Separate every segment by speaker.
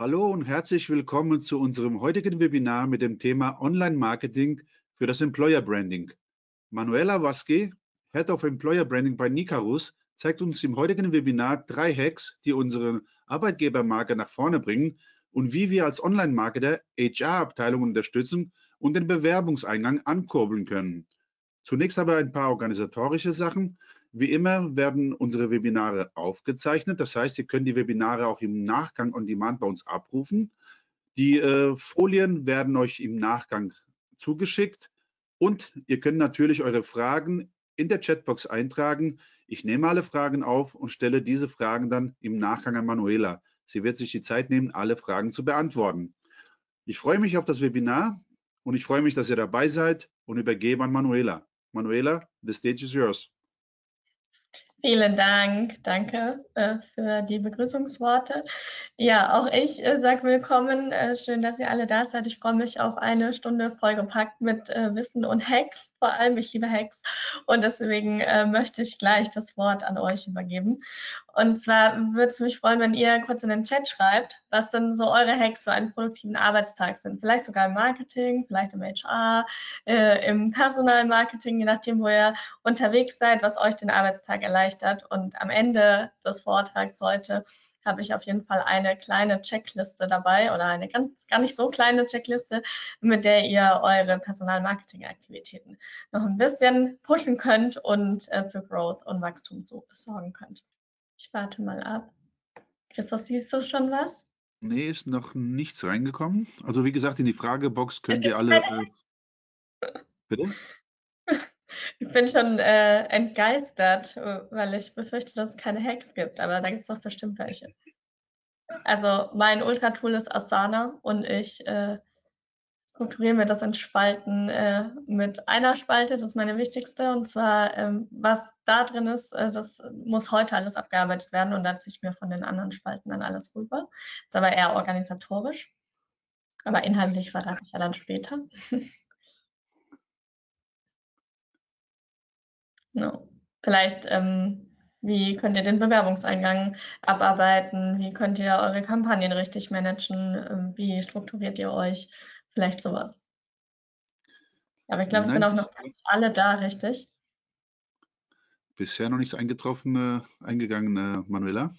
Speaker 1: Hallo und herzlich willkommen zu unserem heutigen Webinar mit dem Thema Online-Marketing für das Employer Branding. Manuela Waske, Head of Employer Branding bei Nicarus, zeigt uns im heutigen Webinar drei Hacks, die unsere Arbeitgebermarke nach vorne bringen und wie wir als Online-Marketer HR-Abteilungen unterstützen und den Bewerbungseingang ankurbeln können. Zunächst aber ein paar organisatorische Sachen. Wie immer werden unsere Webinare aufgezeichnet. Das heißt, Sie können die Webinare auch im Nachgang on Demand bei uns abrufen. Die äh, Folien werden euch im Nachgang zugeschickt und ihr könnt natürlich eure Fragen in der Chatbox eintragen. Ich nehme alle Fragen auf und stelle diese Fragen dann im Nachgang an Manuela. Sie wird sich die Zeit nehmen, alle Fragen zu beantworten. Ich freue mich auf das Webinar und ich freue mich, dass ihr dabei seid und übergebe an Manuela. Manuela, the stage is yours.
Speaker 2: Vielen Dank, danke äh, für die Begrüßungsworte. Ja, auch ich äh, sage willkommen. Äh, schön, dass ihr alle da seid. Ich freue mich auf eine Stunde vollgepackt mit äh, Wissen und Hacks. Vor allem, ich liebe Hacks. Und deswegen äh, möchte ich gleich das Wort an euch übergeben. Und zwar würde es mich freuen, wenn ihr kurz in den Chat schreibt, was denn so eure Hacks für einen produktiven Arbeitstag sind. Vielleicht sogar im Marketing, vielleicht im HR, äh, im Personalmarketing, je nachdem, wo ihr unterwegs seid, was euch den Arbeitstag erleichtert. Und am Ende des Vortrags heute habe ich auf jeden Fall eine kleine Checkliste dabei oder eine ganz gar nicht so kleine Checkliste, mit der ihr eure Personalmarketing-Aktivitäten noch ein bisschen pushen könnt und äh, für Growth und Wachstum so besorgen könnt. Ich warte mal ab. Christoph, siehst du schon was?
Speaker 1: Nee, ist noch nichts reingekommen. Also wie gesagt, in die Fragebox könnt ihr alle. Äh,
Speaker 2: bitte? Ich bin schon äh, entgeistert, weil ich befürchte, dass es keine Hacks gibt, aber da gibt es doch bestimmt welche. Also mein Ultra-Tool ist Asana und ich äh, strukturiere mir das in Spalten äh, mit einer Spalte, das ist meine wichtigste, und zwar, ähm, was da drin ist, äh, das muss heute alles abgearbeitet werden und dann ziehe ich mir von den anderen Spalten dann alles rüber. Ist aber eher organisatorisch, aber inhaltlich verrate ich ja dann später. no. Vielleicht, ähm, wie könnt ihr den Bewerbungseingang abarbeiten? Wie könnt ihr eure Kampagnen richtig managen? Ähm, wie strukturiert ihr euch? Vielleicht sowas. Aber ich glaube, es sind auch noch nicht alle da, richtig?
Speaker 1: Bisher noch nichts eingetroffen, äh, eingegangen, äh, Manuela.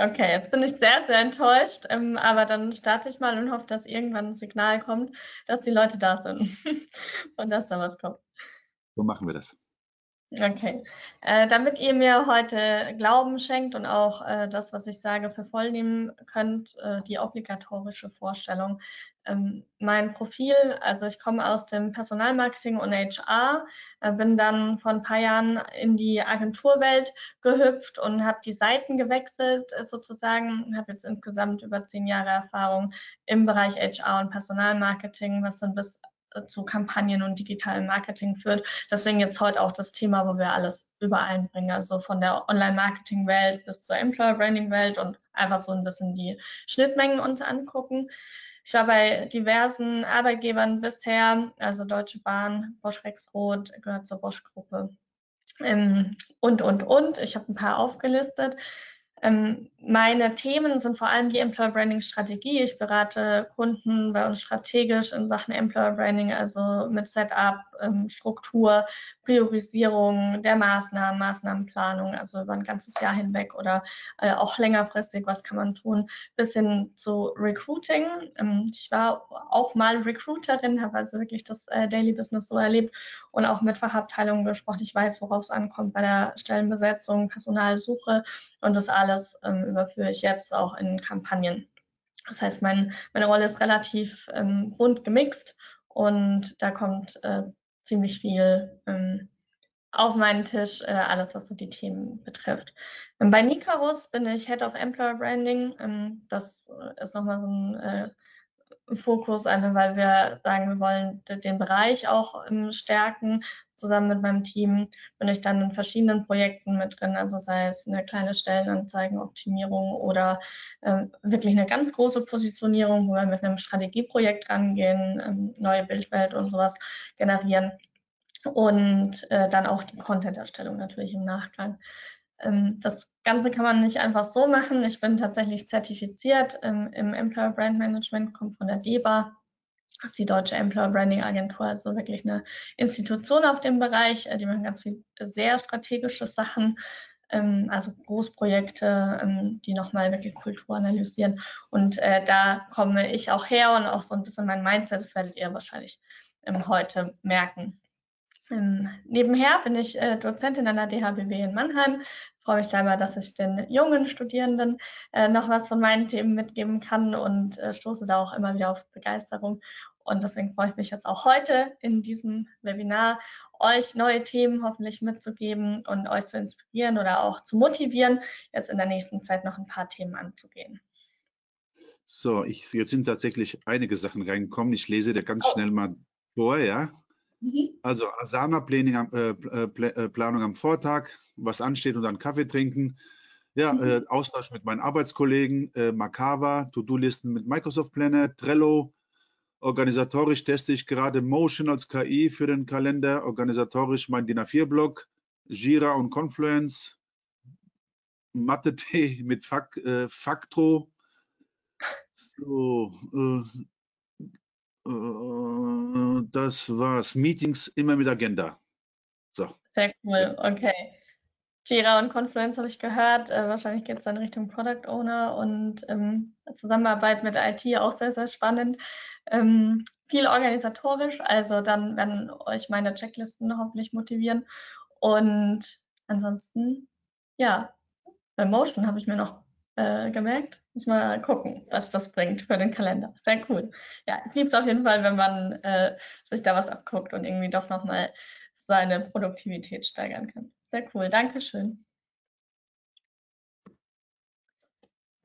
Speaker 2: Okay, jetzt bin ich sehr, sehr enttäuscht, ähm, aber dann starte ich mal und hoffe, dass irgendwann ein Signal kommt, dass die Leute da sind und dass da was kommt.
Speaker 1: So machen wir das.
Speaker 2: Okay. Äh, damit ihr mir heute Glauben schenkt und auch äh, das, was ich sage, für voll nehmen könnt, äh, die obligatorische Vorstellung. Ähm, mein Profil, also ich komme aus dem Personalmarketing und HR, äh, bin dann vor ein paar Jahren in die Agenturwelt gehüpft und habe die Seiten gewechselt äh, sozusagen, habe jetzt insgesamt über zehn Jahre Erfahrung im Bereich HR und Personalmarketing, was dann bis zu Kampagnen und digitalem Marketing führt. Deswegen jetzt heute auch das Thema, wo wir alles übereinbringen, also von der Online-Marketing-Welt bis zur Employer-Branding-Welt und einfach so ein bisschen die Schnittmengen uns angucken. Ich war bei diversen Arbeitgebern bisher, also Deutsche Bahn, Bosch Rexroth, gehört zur Bosch-Gruppe ähm, und, und, und. Ich habe ein paar aufgelistet. Ähm, meine Themen sind vor allem die Employer Branding Strategie. Ich berate Kunden bei uns strategisch in Sachen Employer Branding, also mit Setup, ähm, Struktur, Priorisierung der Maßnahmen, Maßnahmenplanung, also über ein ganzes Jahr hinweg oder äh, auch längerfristig, was kann man tun, bis hin zu Recruiting. Ähm, ich war auch mal Recruiterin, habe also wirklich das äh, Daily Business so erlebt und auch mit Fachabteilungen gesprochen. Ich weiß, worauf es ankommt bei der Stellenbesetzung, Personalsuche und das alles ähm, überführe ich jetzt auch in Kampagnen. Das heißt, mein, meine Rolle ist relativ ähm, bunt gemixt und da kommt äh, ziemlich viel ähm, auf meinen Tisch, äh, alles, was so die Themen betrifft. Ähm, bei Nicarus bin ich Head of Employer Branding. Ähm, das ist nochmal so ein äh, Fokus, einfach weil wir sagen, wir wollen den Bereich auch ähm, stärken. Zusammen mit meinem Team bin ich dann in verschiedenen Projekten mit drin, also sei es eine kleine Stellenanzeigenoptimierung oder äh, wirklich eine ganz große Positionierung, wo wir mit einem Strategieprojekt rangehen, ähm, neue Bildwelt und sowas generieren und äh, dann auch die Content-Erstellung natürlich im Nachgang. Ähm, das Ganze kann man nicht einfach so machen. Ich bin tatsächlich zertifiziert im Employer Brand Management, komme von der DEBA. Das ist die Deutsche Employer Branding Agentur, also wirklich eine Institution auf dem Bereich. Äh, die machen ganz viel sehr strategische Sachen, ähm, also Großprojekte, ähm, die nochmal wirklich Kultur analysieren. Und äh, da komme ich auch her und auch so ein bisschen mein Mindset, das werdet ihr wahrscheinlich heute merken. Nebenher bin ich äh, Dozentin an der DHBW in Mannheim, freue mich da immer, dass ich den jungen Studierenden äh, noch was von meinen Themen mitgeben kann und äh, stoße da auch immer wieder auf Begeisterung. Und deswegen freue ich mich jetzt auch heute in diesem Webinar, euch neue Themen hoffentlich mitzugeben und euch zu inspirieren oder auch zu motivieren, jetzt in der nächsten Zeit noch ein paar Themen anzugehen.
Speaker 1: So, ich, jetzt sind tatsächlich einige Sachen reingekommen. Ich lese dir ganz oh. schnell mal vor, ja. Mhm. Also Asana-Planung äh, äh, Planung am Vortag, was ansteht und dann Kaffee trinken. Ja, mhm. äh, Austausch mit meinen Arbeitskollegen, äh, Makava, To-Do-Listen mit Microsoft Planner, Trello. Organisatorisch teste ich gerade Motion als KI für den Kalender, organisatorisch mein DIN A4-Blog, Jira und Confluence, Mathe-T mit Fak, äh, Factro. So, äh, äh, das war's. Meetings immer mit Agenda.
Speaker 2: So. Sehr cool, okay. Jira und Confluence habe ich gehört. Äh, wahrscheinlich geht es dann Richtung Product Owner und ähm, Zusammenarbeit mit IT auch sehr, sehr spannend. Ähm, viel organisatorisch, also dann werden euch meine Checklisten hoffentlich motivieren. Und ansonsten, ja, bei Motion habe ich mir noch äh, gemerkt. Muss mal gucken, was das bringt für den Kalender. Sehr cool. Ja, ich liebe es auf jeden Fall, wenn man äh, sich da was abguckt und irgendwie doch nochmal seine Produktivität steigern kann. Sehr cool. Dankeschön.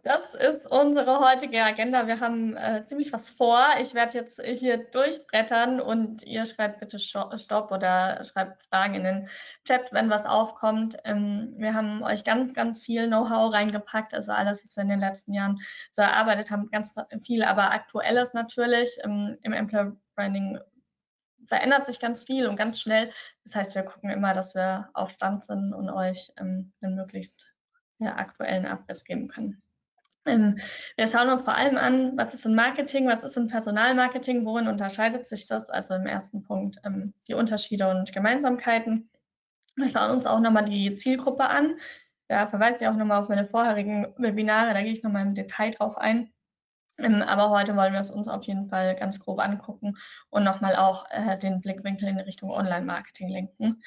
Speaker 2: Das ist unsere heutige Agenda. Wir haben äh, ziemlich was vor. Ich werde jetzt hier durchbrettern und ihr schreibt bitte Stopp oder schreibt Fragen in den Chat, wenn was aufkommt. Ähm, wir haben euch ganz, ganz viel Know-how reingepackt, also alles, was wir in den letzten Jahren so erarbeitet haben, ganz viel, aber aktuelles natürlich. Ähm, Im Employer Branding verändert sich ganz viel und ganz schnell. Das heißt, wir gucken immer, dass wir auf Stand sind und euch ähm, einen möglichst ja, aktuellen Abriss geben können. Ähm, wir schauen uns vor allem an, was ist in Marketing, was ist in Personalmarketing, worin unterscheidet sich das? Also im ersten Punkt ähm, die Unterschiede und Gemeinsamkeiten. Wir schauen uns auch nochmal die Zielgruppe an. Da verweise ich auch nochmal auf meine vorherigen Webinare, da gehe ich nochmal im Detail drauf ein. Ähm, aber heute wollen wir es uns auf jeden Fall ganz grob angucken und nochmal auch äh, den Blickwinkel in Richtung Online-Marketing lenken.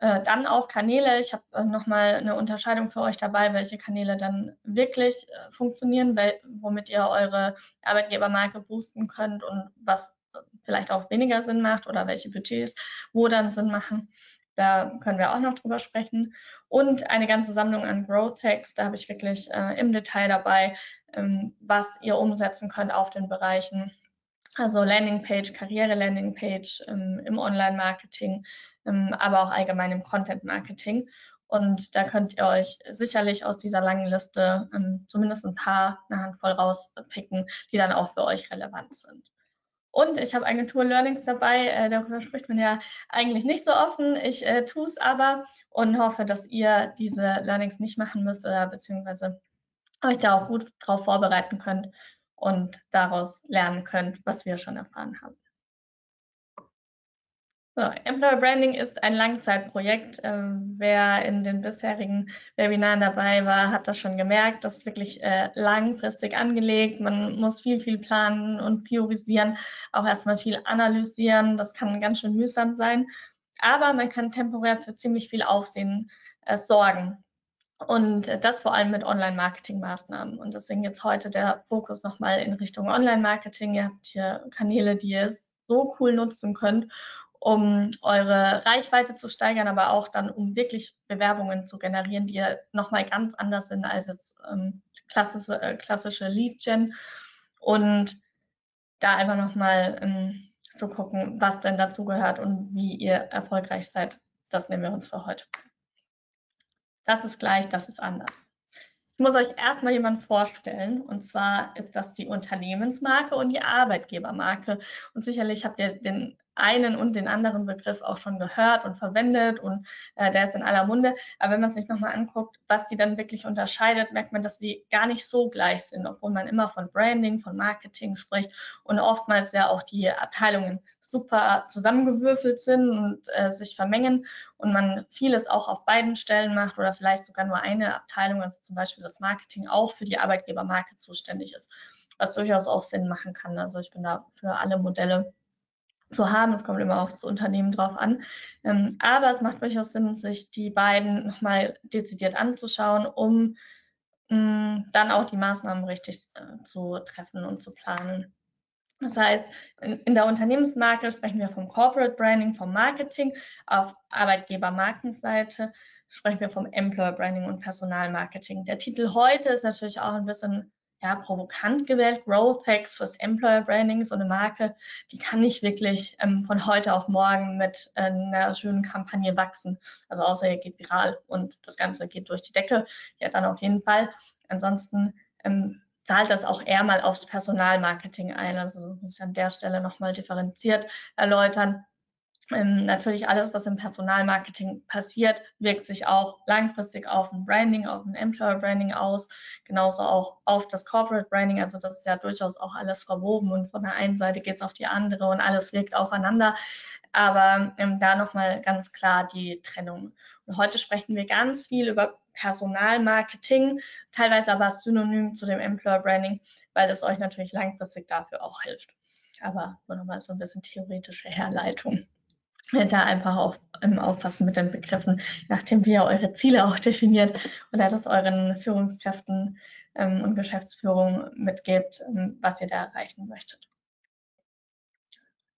Speaker 2: Äh, dann auch Kanäle. Ich habe äh, nochmal eine Unterscheidung für euch dabei, welche Kanäle dann wirklich äh, funktionieren, weil, womit ihr eure Arbeitgebermarke boosten könnt und was vielleicht auch weniger Sinn macht oder welche Budgets wo dann Sinn machen. Da können wir auch noch drüber sprechen. Und eine ganze Sammlung an Growth Hacks. Da habe ich wirklich äh, im Detail dabei, ähm, was ihr umsetzen könnt auf den Bereichen. Also Landingpage, Karriere-Landingpage ähm, im Online-Marketing, aber auch allgemein im Content-Marketing. Und da könnt ihr euch sicherlich aus dieser langen Liste ähm, zumindest ein paar, eine Handvoll rauspicken, die dann auch für euch relevant sind. Und ich habe Agentur-Learnings dabei, äh, darüber spricht man ja eigentlich nicht so offen. Ich äh, tue es aber und hoffe, dass ihr diese Learnings nicht machen müsst oder beziehungsweise euch da auch gut drauf vorbereiten könnt und daraus lernen könnt, was wir schon erfahren haben. So, Employer Branding ist ein Langzeitprojekt. Ähm, wer in den bisherigen Webinaren dabei war, hat das schon gemerkt. Das ist wirklich äh, langfristig angelegt. Man muss viel, viel planen und priorisieren, auch erstmal viel analysieren. Das kann ganz schön mühsam sein. Aber man kann temporär für ziemlich viel Aufsehen äh, sorgen. Und das vor allem mit Online-Marketing-Maßnahmen. Und deswegen jetzt heute der Fokus nochmal in Richtung Online-Marketing. Ihr habt hier Kanäle, die ihr so cool nutzen könnt, um eure Reichweite zu steigern, aber auch dann, um wirklich Bewerbungen zu generieren, die ja nochmal ganz anders sind als jetzt ähm, klassische, äh, klassische Lead-Gen. Und da einfach nochmal ähm, zu gucken, was denn dazu gehört und wie ihr erfolgreich seid. Das nehmen wir uns für heute. Das ist gleich, das ist anders. Ich muss euch erstmal jemanden vorstellen. Und zwar ist das die Unternehmensmarke und die Arbeitgebermarke. Und sicherlich habt ihr den einen und den anderen Begriff auch schon gehört und verwendet und äh, der ist in aller Munde. Aber wenn man sich nochmal anguckt, was die dann wirklich unterscheidet, merkt man, dass die gar nicht so gleich sind, obwohl man immer von Branding, von Marketing spricht und oftmals ja auch die Abteilungen super zusammengewürfelt sind und äh, sich vermengen und man vieles auch auf beiden Stellen macht oder vielleicht sogar nur eine Abteilung, also zum Beispiel das Marketing auch für die Arbeitgebermarke zuständig ist, was durchaus auch Sinn machen kann. Also ich bin da für alle Modelle zu haben. Es kommt immer auf das Unternehmen drauf an. Ähm, aber es macht durchaus Sinn, sich die beiden nochmal dezidiert anzuschauen, um mh, mm, dann auch die Maßnahmen richtig äh, zu treffen und zu planen. Das heißt, in, in, der Unternehmensmarke sprechen wir vom Corporate Branding, vom Marketing. Auf Arbeitgebermarkenseite sprechen wir vom Employer Branding und Personalmarketing. Der Titel heute ist natürlich auch ein bisschen ja, provokant gewählt. Growth Hacks fürs Employer Branding, so eine Marke, die kann nicht wirklich ähm, von heute auf morgen mit äh, einer schönen Kampagne wachsen. Also außer ihr geht viral und das Ganze geht durch die Decke. Ja, dann auf jeden Fall. Ansonsten ähm, zahlt das auch eher mal aufs Personalmarketing ein. Also das muss ich an der Stelle nochmal differenziert erläutern. Ähm, natürlich alles, was im Personalmarketing passiert, wirkt sich auch langfristig auf ein Branding, auf ein Employer Branding aus, genauso auch auf das Corporate Branding. Also das ist ja durchaus auch alles verwoben und von der einen Seite geht es auf die andere und alles wirkt aufeinander. Aber ähm, da nochmal ganz klar die Trennung. Und heute sprechen wir ganz viel über Personalmarketing, teilweise aber synonym zu dem Employer Branding, weil es euch natürlich langfristig dafür auch hilft. Aber nur nochmal so ein bisschen theoretische Herleitung da einfach auch im Aufpassen mit den Begriffen, nachdem wir eure Ziele auch definiert oder das euren Führungskräften ähm, und Geschäftsführung mitgebt, ähm, was ihr da erreichen möchtet.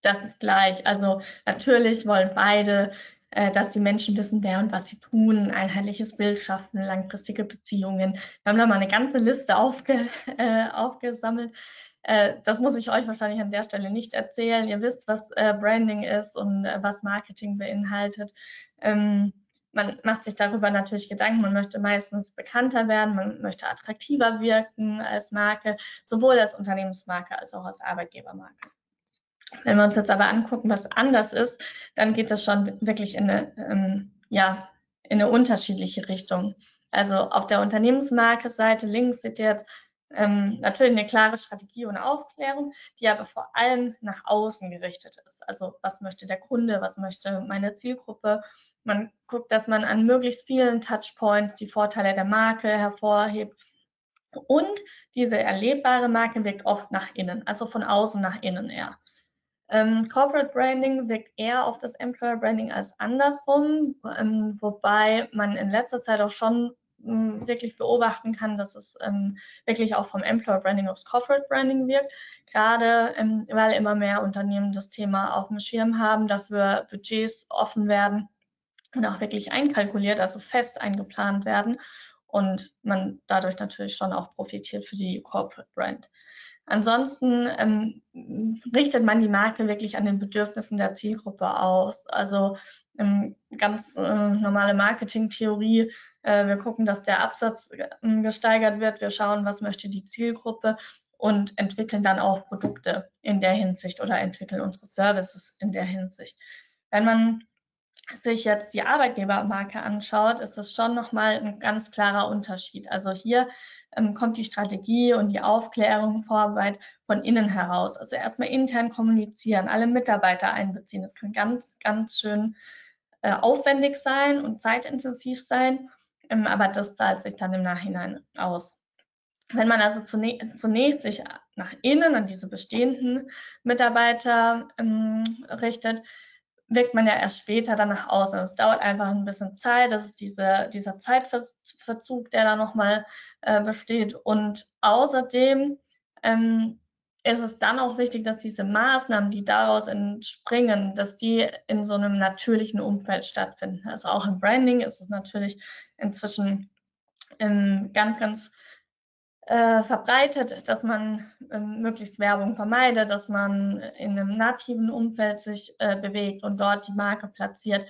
Speaker 2: Das ist gleich. Also natürlich wollen beide, äh, dass die Menschen wissen, wer und was sie tun, ein einheitliches Bild schaffen, langfristige Beziehungen. Wir haben da mal eine ganze Liste aufge, äh, aufgesammelt äh, das muss ich euch wahrscheinlich an der Stelle nicht erzählen. Ihr wisst, was äh, Branding ist und äh, was Marketing beinhaltet. Ähm, man macht sich darüber natürlich Gedanken, man möchte meistens bekannter werden, man möchte attraktiver wirken als Marke, sowohl als Unternehmensmarke als auch als Arbeitgebermarke. Wenn wir uns jetzt aber angucken, was anders ist, dann geht es schon wirklich in eine, ähm, ja, in eine unterschiedliche Richtung. Also auf der Unternehmensmarke-Seite links seht ihr jetzt ähm, natürlich eine klare Strategie und Aufklärung, die aber vor allem nach außen gerichtet ist. Also was möchte der Kunde, was möchte meine Zielgruppe. Man guckt, dass man an möglichst vielen Touchpoints die Vorteile der Marke hervorhebt. Und diese erlebbare Marke wirkt oft nach innen, also von außen nach innen eher. Ähm, Corporate Branding wirkt eher auf das Employer Branding als andersrum, ähm, wobei man in letzter Zeit auch schon wirklich beobachten kann, dass es ähm, wirklich auch vom Employer Branding aufs Corporate Branding wirkt. Gerade ähm, weil immer mehr Unternehmen das Thema auf dem Schirm haben, dafür Budgets offen werden und auch wirklich einkalkuliert, also fest eingeplant werden und man dadurch natürlich schon auch profitiert für die Corporate Brand. Ansonsten ähm, richtet man die Marke wirklich an den Bedürfnissen der Zielgruppe aus. Also ähm, ganz äh, normale Marketingtheorie äh, wir gucken, dass der Absatz ähm, gesteigert wird. Wir schauen, was möchte die Zielgruppe und entwickeln dann auch Produkte in der Hinsicht oder entwickeln unsere Services in der Hinsicht. Wenn man sich jetzt die Arbeitgebermarke anschaut, ist das schon nochmal ein ganz klarer Unterschied. Also hier ähm, kommt die Strategie und die Aufklärung, Vorarbeit von innen heraus. Also erstmal intern kommunizieren, alle Mitarbeiter einbeziehen. Das kann ganz, ganz schön äh, aufwendig sein und zeitintensiv sein. Ähm, aber das zahlt sich dann im Nachhinein aus. Wenn man also zunächst sich nach innen an diese bestehenden Mitarbeiter ähm, richtet, wirkt man ja erst später dann nach außen. Es dauert einfach ein bisschen Zeit. Das ist diese, dieser Zeitverzug, der da nochmal äh, besteht. Und außerdem ähm, ist es dann auch wichtig, dass diese Maßnahmen, die daraus entspringen, dass die in so einem natürlichen Umfeld stattfinden. Also auch im Branding ist es natürlich inzwischen ähm, ganz, ganz äh, verbreitet, dass man ähm, möglichst Werbung vermeidet, dass man in einem nativen Umfeld sich äh, bewegt und dort die Marke platziert,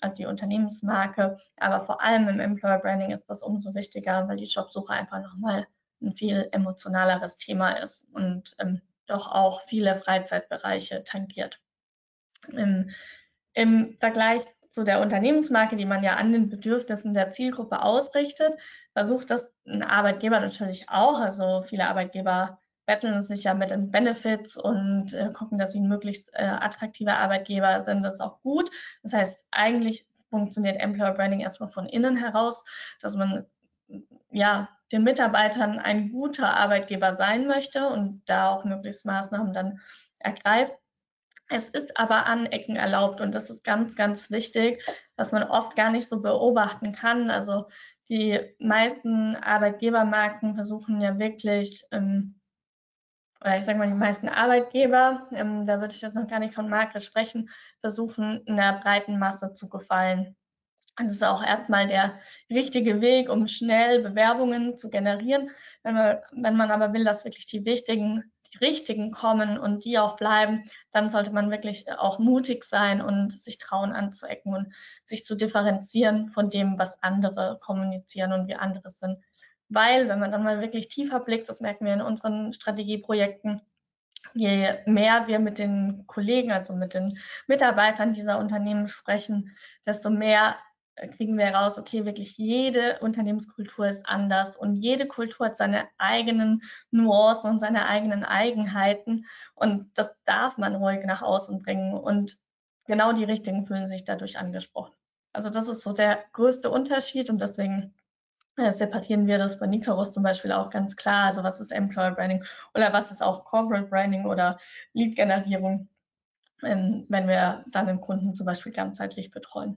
Speaker 2: also die Unternehmensmarke. Aber vor allem im Employer Branding ist das umso wichtiger, weil die Jobsuche einfach nochmal ein viel emotionaleres Thema ist und ähm, doch auch viele Freizeitbereiche tangiert. Im, Im Vergleich zu der Unternehmensmarke, die man ja an den Bedürfnissen der Zielgruppe ausrichtet, versucht das ein Arbeitgeber natürlich auch. Also viele Arbeitgeber betteln sich ja mit den Benefits und äh, gucken, dass sie ein möglichst äh, attraktiver Arbeitgeber sind. Das ist auch gut. Das heißt, eigentlich funktioniert Employer Branding erstmal von innen heraus, dass man ja den Mitarbeitern ein guter Arbeitgeber sein möchte und da auch möglichst Maßnahmen dann ergreift. Es ist aber Anecken erlaubt und das ist ganz, ganz wichtig, was man oft gar nicht so beobachten kann. Also die meisten Arbeitgebermarken versuchen ja wirklich ähm, oder ich sage mal, die meisten Arbeitgeber, ähm, da würde ich jetzt noch gar nicht von Marke sprechen, versuchen in der breiten Masse zu gefallen. Das ist auch erstmal der richtige Weg, um schnell Bewerbungen zu generieren. Wenn man, wenn man aber will, dass wirklich die wichtigen, die richtigen kommen und die auch bleiben, dann sollte man wirklich auch mutig sein und sich trauen anzuecken und sich zu differenzieren von dem, was andere kommunizieren und wie andere sind. Weil wenn man dann mal wirklich tiefer blickt, das merken wir in unseren Strategieprojekten, je mehr wir mit den Kollegen, also mit den Mitarbeitern dieser Unternehmen sprechen, desto mehr kriegen wir heraus, okay, wirklich jede Unternehmenskultur ist anders und jede Kultur hat seine eigenen Nuancen und seine eigenen Eigenheiten und das darf man ruhig nach außen bringen und genau die Richtigen fühlen sich dadurch angesprochen. Also das ist so der größte Unterschied und deswegen ja, separieren wir das bei Nicarus zum Beispiel auch ganz klar. Also was ist Employer Branding oder was ist auch Corporate Branding oder Lead-Generierung, ähm, wenn wir dann den Kunden zum Beispiel ganzheitlich betreuen.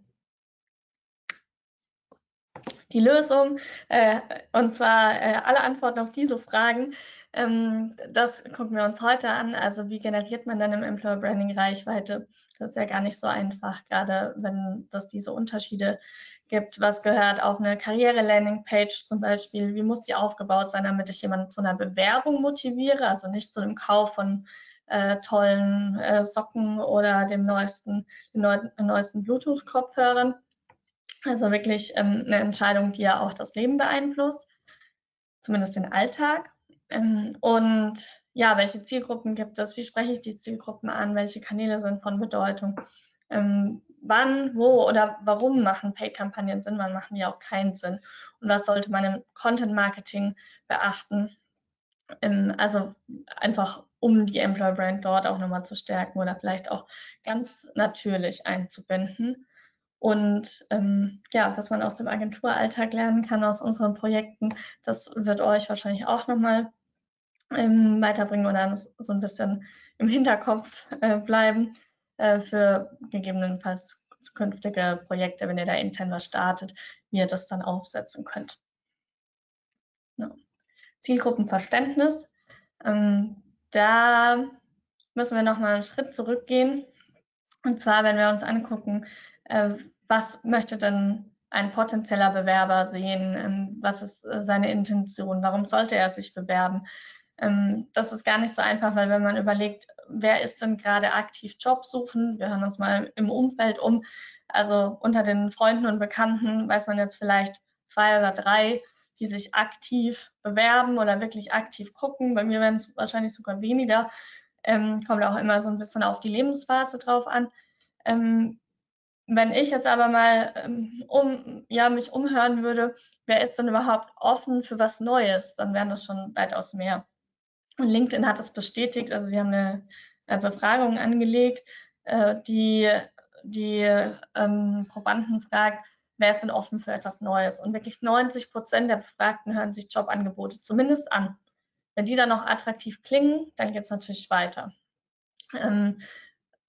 Speaker 2: Die Lösung, äh, und zwar äh, alle Antworten auf diese Fragen, ähm, das gucken wir uns heute an. Also wie generiert man dann im Employer Branding Reichweite? Das ist ja gar nicht so einfach, gerade wenn das diese Unterschiede gibt, was gehört auf eine Karriere-Landing-Page zum Beispiel, wie muss die aufgebaut sein, damit ich jemanden zu einer Bewerbung motiviere, also nicht zu dem Kauf von äh, tollen äh, Socken oder dem neuesten, den neu, neuesten Bluetooth-Kopfhörern. Also wirklich ähm, eine Entscheidung, die ja auch das Leben beeinflusst, zumindest den Alltag. Ähm, und ja, welche Zielgruppen gibt es? Wie spreche ich die Zielgruppen an? Welche Kanäle sind von Bedeutung? Ähm, wann, wo oder warum machen Paid-Kampagnen Sinn, wann machen die auch keinen Sinn und was sollte man im Content-Marketing beachten. Ähm, also einfach, um die Employer-Brand dort auch nochmal zu stärken oder vielleicht auch ganz natürlich einzubinden. Und ähm, ja, was man aus dem Agenturalltag lernen kann, aus unseren Projekten, das wird euch wahrscheinlich auch nochmal ähm, weiterbringen oder so ein bisschen im Hinterkopf äh, bleiben. Äh, für gegebenenfalls zukünftige Projekte, wenn ihr da intern was startet, wie ihr das dann aufsetzen könnt. Ja. Zielgruppenverständnis. Ähm, da müssen wir nochmal einen Schritt zurückgehen. Und zwar, wenn wir uns angucken, was möchte denn ein potenzieller Bewerber sehen? Ähm, was ist äh, seine Intention? Warum sollte er sich bewerben? Ähm, das ist gar nicht so einfach, weil wenn man überlegt, wer ist denn gerade aktiv Job suchen, wir hören uns mal im Umfeld um, also unter den Freunden und Bekannten weiß man jetzt vielleicht zwei oder drei, die sich aktiv bewerben oder wirklich aktiv gucken. Bei mir werden es wahrscheinlich sogar weniger. Ähm, kommt auch immer so ein bisschen auf die Lebensphase drauf an. Ähm, wenn ich jetzt aber mal ähm, um, ja, mich umhören würde, wer ist denn überhaupt offen für was Neues, dann wären das schon weitaus mehr. Und LinkedIn hat das bestätigt, also sie haben eine, Befragung angelegt, äh, die die ähm, Probanden fragt, wer ist denn offen für etwas Neues? Und wirklich 90 Prozent der Befragten hören sich Jobangebote zumindest an. Wenn die dann noch attraktiv klingen, dann geht es natürlich weiter. Ähm,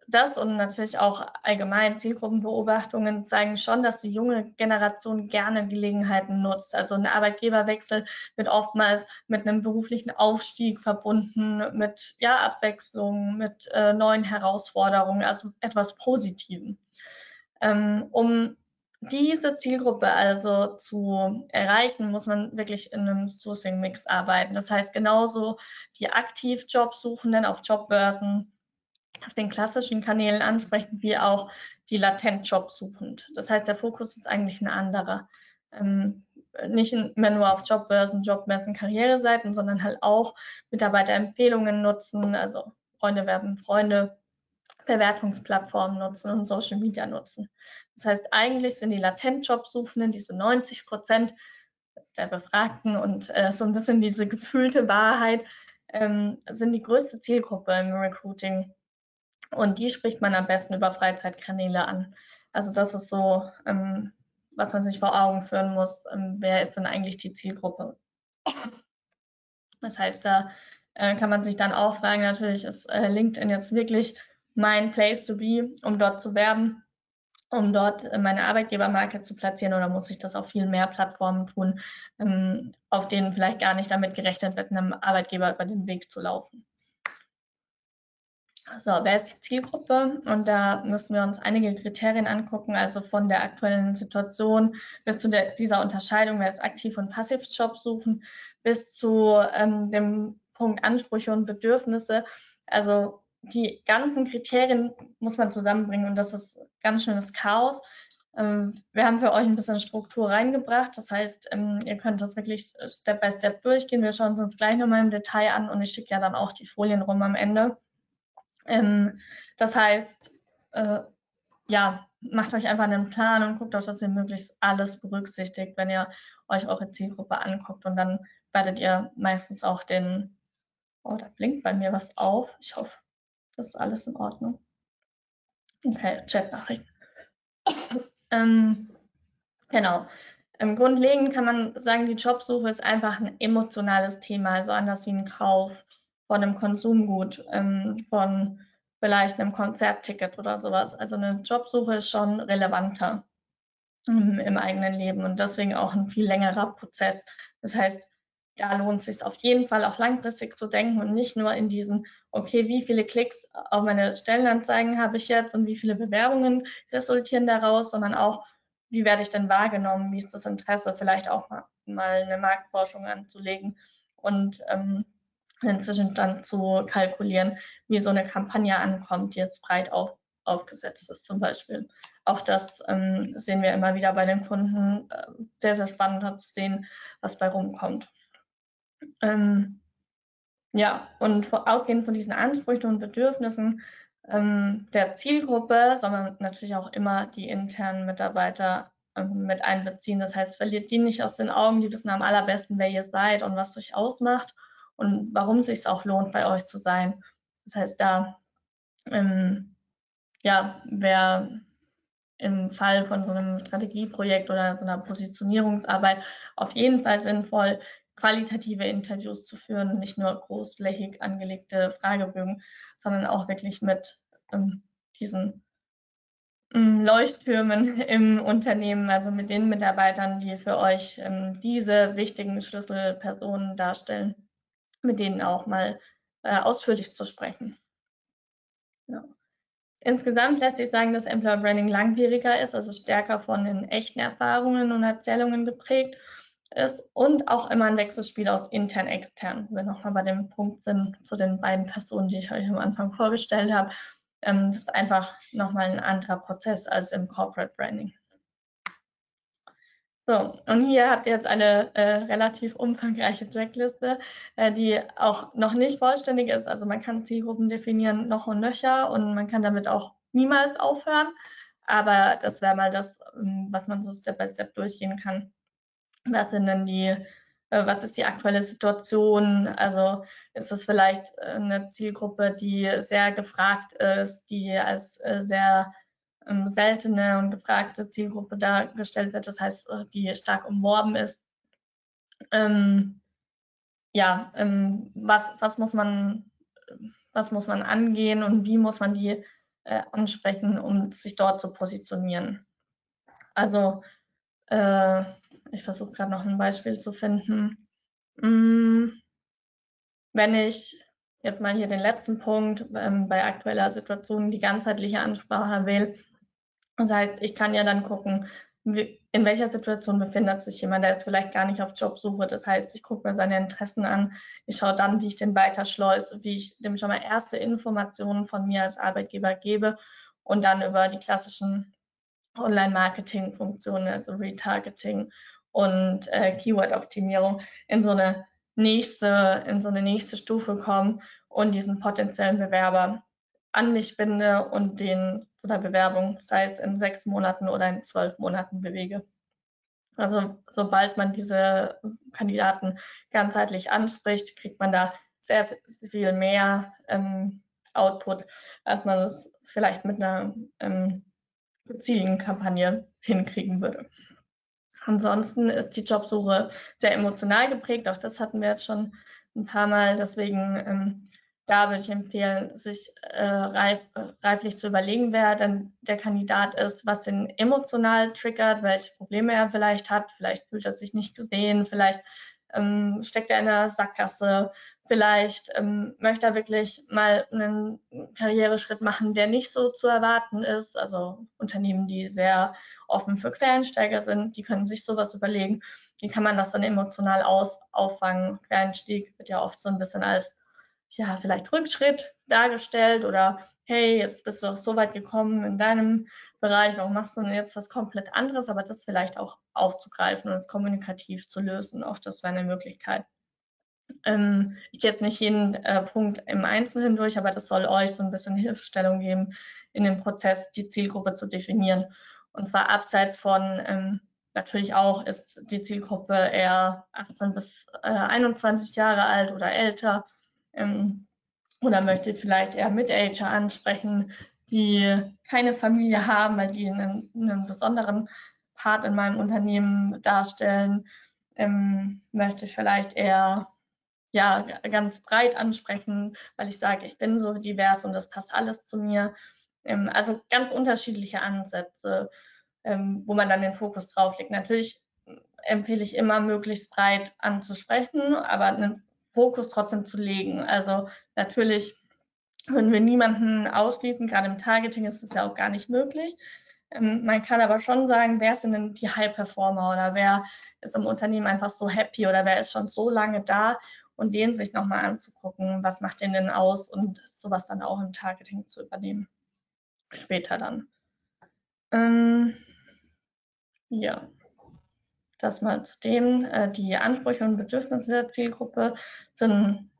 Speaker 2: das und natürlich auch allgemein Zielgruppenbeobachtungen zeigen schon, dass die junge Generation gerne Gelegenheiten nutzt. Also ein Arbeitgeberwechsel wird oftmals mit einem beruflichen Aufstieg verbunden, mit ja, Abwechslung, mit äh, neuen Herausforderungen, also etwas Positivem. Ähm, um diese Zielgruppe also zu erreichen, muss man wirklich in einem Sourcing-Mix arbeiten. Das heißt, genauso die aktiv Jobsuchenden auf Jobbörsen auf den klassischen Kanälen ansprechen, wie auch die latent Job suchend. Das heißt, der Fokus ist eigentlich ein anderer. Ähm, nicht mehr nur auf Jobbörsen, Jobmessen, Karriereseiten, sondern halt auch Mitarbeiterempfehlungen nutzen, also Freunde werben Freunde, Bewertungsplattformen nutzen und Social Media nutzen. Das heißt, eigentlich sind die Latent-Jobsuchenden, diese 90 Prozent der Befragten und äh, so ein bisschen diese gefühlte Wahrheit, ähm, sind die größte Zielgruppe im Recruiting. Und die spricht man am besten über Freizeitkanäle an. Also das ist so, ähm, was man sich vor Augen führen muss. Ähm, wer ist denn eigentlich die Zielgruppe? Das heißt, da äh, kann man sich dann auch fragen, natürlich ist äh, LinkedIn jetzt wirklich mein Place to be, um dort zu werben, um dort äh, meine Arbeitgebermarke zu platzieren oder muss ich das auf viel mehr Plattformen tun, ähm, auf denen vielleicht gar nicht damit gerechnet wird, einem Arbeitgeber über den Weg zu laufen. So, wer ist die Zielgruppe? Und da müssten wir uns einige Kriterien angucken, also von der aktuellen Situation bis zu der, dieser Unterscheidung, wer ist aktiv und passiv Job suchen, bis zu ähm, dem Punkt Ansprüche und Bedürfnisse. Also die ganzen Kriterien muss man zusammenbringen und das ist ganz schönes Chaos. Ähm, wir haben für euch ein bisschen Struktur reingebracht. Das heißt, ähm, ihr könnt das wirklich Step by Step durchgehen. Wir schauen es uns gleich nochmal im Detail an und ich schicke ja dann auch die Folien rum am Ende. Ähm, das heißt, äh, ja, macht euch einfach einen Plan und guckt auch, dass ihr möglichst alles berücksichtigt, wenn ihr euch eure Zielgruppe anguckt und dann werdet ihr meistens auch den, oh, da blinkt bei mir was auf. Ich hoffe, das ist alles in Ordnung. Okay, Chatnachrichten. ähm, genau. Im Grundlegend kann man sagen, die Jobsuche ist einfach ein emotionales Thema, also anders wie ein Kauf von einem Konsumgut, ähm, von vielleicht einem Konzertticket oder sowas. Also eine Jobsuche ist schon relevanter ähm, im eigenen Leben und deswegen auch ein viel längerer Prozess. Das heißt, da lohnt es sich auf jeden Fall auch langfristig zu denken und nicht nur in diesen, okay, wie viele Klicks auf meine Stellenanzeigen habe ich jetzt und wie viele Bewerbungen resultieren daraus, sondern auch, wie werde ich denn wahrgenommen, wie ist das Interesse, vielleicht auch mal, mal eine Marktforschung anzulegen und ähm, inzwischen dann zu kalkulieren, wie so eine Kampagne ankommt, die jetzt breit auf, aufgesetzt ist zum Beispiel. Auch das ähm, sehen wir immer wieder bei den Kunden. Äh, sehr, sehr spannend zu sehen, was bei rumkommt. Ähm, ja, und ausgehend von diesen Ansprüchen und Bedürfnissen ähm, der Zielgruppe soll man natürlich auch immer die internen Mitarbeiter ähm, mit einbeziehen. Das heißt, verliert die nicht aus den Augen, die wissen am allerbesten, wer ihr seid und was euch ausmacht und warum es sich auch lohnt, bei euch zu sein. Das heißt, da ähm, ja, wäre im Fall von so einem Strategieprojekt oder so einer Positionierungsarbeit auf jeden Fall sinnvoll, qualitative Interviews zu führen, nicht nur großflächig angelegte Fragebögen, sondern auch wirklich mit ähm, diesen ähm, Leuchttürmen im Unternehmen, also mit den Mitarbeitern, die für euch ähm, diese wichtigen Schlüsselpersonen darstellen mit denen auch mal äh, ausführlich zu sprechen. Ja. Insgesamt lässt sich sagen, dass Employer Branding langwieriger ist, also stärker von den echten Erfahrungen und Erzählungen geprägt ist und auch immer ein Wechselspiel aus intern, extern. Wenn wir nochmal bei dem Punkt sind zu den beiden Personen, die ich euch am Anfang vorgestellt habe. Ähm, das ist einfach nochmal ein anderer Prozess als im Corporate Branding. So, und hier habt ihr jetzt eine äh, relativ umfangreiche Checkliste, äh, die auch noch nicht vollständig ist. Also man kann Zielgruppen definieren noch und nöcher und man kann damit auch niemals aufhören. Aber das wäre mal das, ähm, was man so Step by Step durchgehen kann. Was sind denn die, äh, was ist die aktuelle Situation? Also ist es vielleicht äh, eine Zielgruppe, die sehr gefragt ist, die als äh, sehr seltene und gefragte Zielgruppe dargestellt wird, das heißt, äh, die stark umworben ist. Ähm, ja, ähm, was, was, muss man, was muss man angehen und wie muss man die äh, ansprechen, um sich dort zu positionieren? Also, äh, ich versuche gerade noch ein Beispiel zu finden. Hm, wenn ich jetzt mal hier den letzten Punkt ähm, bei aktueller Situation die ganzheitliche Ansprache wähle, das heißt, ich kann ja dann gucken, in welcher Situation befindet sich jemand, der ist vielleicht gar nicht auf Jobsuche. Das heißt, ich gucke mir seine Interessen an, ich schaue dann, wie ich den weiterschleuse, wie ich dem schon mal erste Informationen von mir als Arbeitgeber gebe und dann über die klassischen Online-Marketing-Funktionen, also Retargeting und äh, Keyword-Optimierung in so eine nächste, in so eine nächste Stufe kommen und diesen potenziellen Bewerber an mich binde und den zu einer Bewerbung, sei es in sechs Monaten oder in zwölf Monaten bewege. Also sobald man diese Kandidaten ganzheitlich anspricht, kriegt man da sehr viel mehr ähm, Output, als man es vielleicht mit einer ähm, Kampagne hinkriegen würde. Ansonsten ist die Jobsuche sehr emotional geprägt. Auch das hatten wir jetzt schon ein paar Mal. Deswegen ähm, da würde ich empfehlen, sich äh, reif, reiflich zu überlegen, wer denn der Kandidat ist, was den emotional triggert, welche Probleme er vielleicht hat. Vielleicht fühlt er sich nicht gesehen, vielleicht ähm, steckt er in der Sackgasse, vielleicht ähm, möchte er wirklich mal einen Karriereschritt machen, der nicht so zu erwarten ist. Also Unternehmen, die sehr offen für Quereinsteiger sind, die können sich sowas überlegen. Wie kann man das dann emotional aus, auffangen? Quereinstieg wird ja oft so ein bisschen als ja, vielleicht Rückschritt dargestellt oder hey, jetzt bist du doch so weit gekommen in deinem Bereich, warum machst du denn jetzt was komplett anderes, aber das vielleicht auch aufzugreifen und es kommunikativ zu lösen, auch das wäre eine Möglichkeit. Ähm, ich gehe jetzt nicht jeden äh, Punkt im Einzelnen durch, aber das soll euch so ein bisschen Hilfestellung geben, in dem Prozess die Zielgruppe zu definieren. Und zwar abseits von, ähm, natürlich auch ist die Zielgruppe eher 18 bis äh, 21 Jahre alt oder älter ähm, oder möchte vielleicht eher Mit-Ager ansprechen, die keine Familie haben, weil die einen, einen besonderen Part in meinem Unternehmen darstellen, ähm, möchte vielleicht eher ja ganz breit ansprechen, weil ich sage, ich bin so divers und das passt alles zu mir. Ähm, also ganz unterschiedliche Ansätze, ähm, wo man dann den Fokus drauf legt. Natürlich empfehle ich immer, möglichst breit anzusprechen, aber einen Fokus trotzdem zu legen. Also natürlich können wir niemanden ausschließen, gerade im Targeting ist es ja auch gar nicht möglich. Ähm, man kann aber schon sagen, wer sind denn die High-Performer oder wer ist im Unternehmen einfach so happy oder wer ist schon so lange da und den sich nochmal anzugucken, was macht den denn aus und sowas dann auch im Targeting zu übernehmen. Später dann. Ähm, ja das mal zu dem. Äh, die Ansprüche und Bedürfnisse der Zielgruppe sind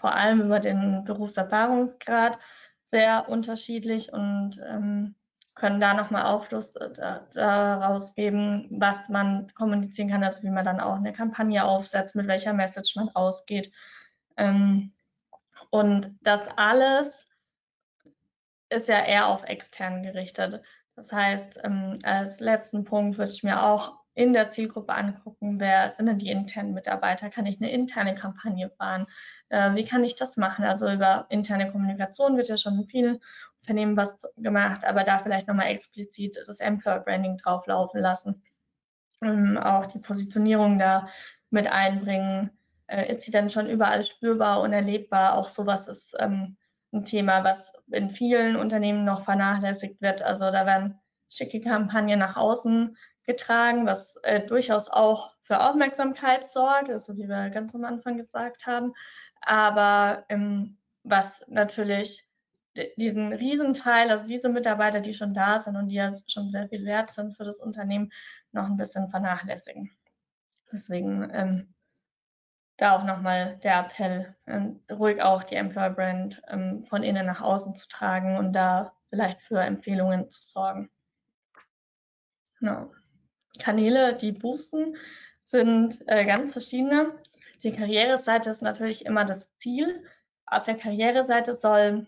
Speaker 2: vor allem über den Berufserfahrungsgrad sehr unterschiedlich und ähm, können da nochmal Aufschluss äh, daraus geben, was man kommunizieren kann, also wie man dann auch eine Kampagne aufsetzt, mit welcher Message man ausgeht. Ähm, und das alles ist ja eher auf extern gerichtet. Das heißt, ähm, als letzten Punkt würde ich mir auch in der Zielgruppe angucken, wer sind denn die internen Mitarbeiter, kann ich eine interne Kampagne fahren, äh, wie kann ich das machen? Also über interne Kommunikation wird ja schon in vielen Unternehmen was gemacht, aber da vielleicht nochmal explizit das Employer Branding drauflaufen lassen. Ähm, auch die Positionierung da mit einbringen. Äh, ist sie dann schon überall spürbar und erlebbar? Auch sowas ist ähm, ein Thema, was in vielen Unternehmen noch vernachlässigt wird. Also da werden schicke Kampagnen nach außen getragen, was äh, durchaus auch für Aufmerksamkeit sorgt, also wie wir ganz am Anfang gesagt haben, aber ähm, was natürlich diesen Riesenteil, also diese Mitarbeiter, die schon da sind und die ja schon sehr viel wert sind für das Unternehmen, noch ein bisschen vernachlässigen. Deswegen ähm, da auch nochmal der Appell, ähm, ruhig auch die Employer Brand ähm, von innen nach außen zu tragen und da vielleicht für Empfehlungen zu sorgen. Genau. Kanäle, die boosten, sind äh, ganz verschiedene. Die Karriereseite ist natürlich immer das Ziel. Auf der Karriereseite soll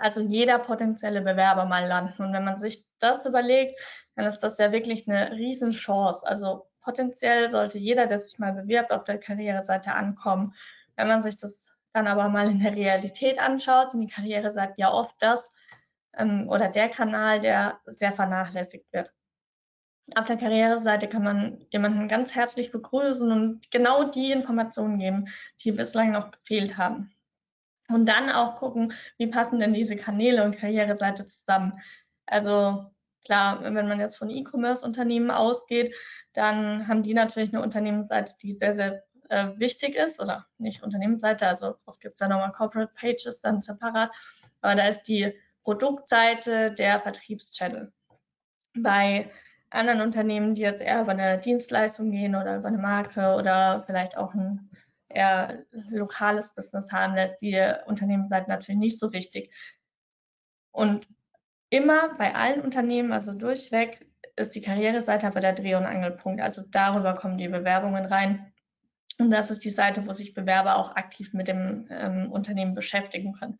Speaker 2: also jeder potenzielle Bewerber mal landen. Und wenn man sich das überlegt, dann ist das ja wirklich eine Riesenchance. Also potenziell sollte jeder, der sich mal bewirbt, auf der Karriereseite ankommen. Wenn man sich das dann aber mal in der Realität anschaut, sind die Karriereseiten ja oft das ähm, oder der Kanal, der sehr vernachlässigt wird. Auf der Karriereseite kann man jemanden ganz herzlich begrüßen und genau die Informationen geben, die bislang noch gefehlt haben. Und dann auch gucken, wie passen denn diese Kanäle und Karriereseite zusammen. Also klar, wenn man jetzt von E-Commerce-Unternehmen ausgeht, dann haben die natürlich eine Unternehmensseite, die sehr, sehr äh, wichtig ist, oder nicht Unternehmensseite, also oft gibt es ja nochmal Corporate Pages dann separat, aber da ist die Produktseite der Vertriebschannel. Bei anderen Unternehmen, die jetzt eher über eine Dienstleistung gehen oder über eine Marke oder vielleicht auch ein eher lokales Business haben, da ist die Unternehmensseite natürlich nicht so wichtig. Und immer bei allen Unternehmen, also durchweg, ist die Karriereseite aber der Dreh- und Angelpunkt. Also darüber kommen die Bewerbungen rein. Und das ist die Seite, wo sich Bewerber auch aktiv mit dem ähm, Unternehmen beschäftigen können.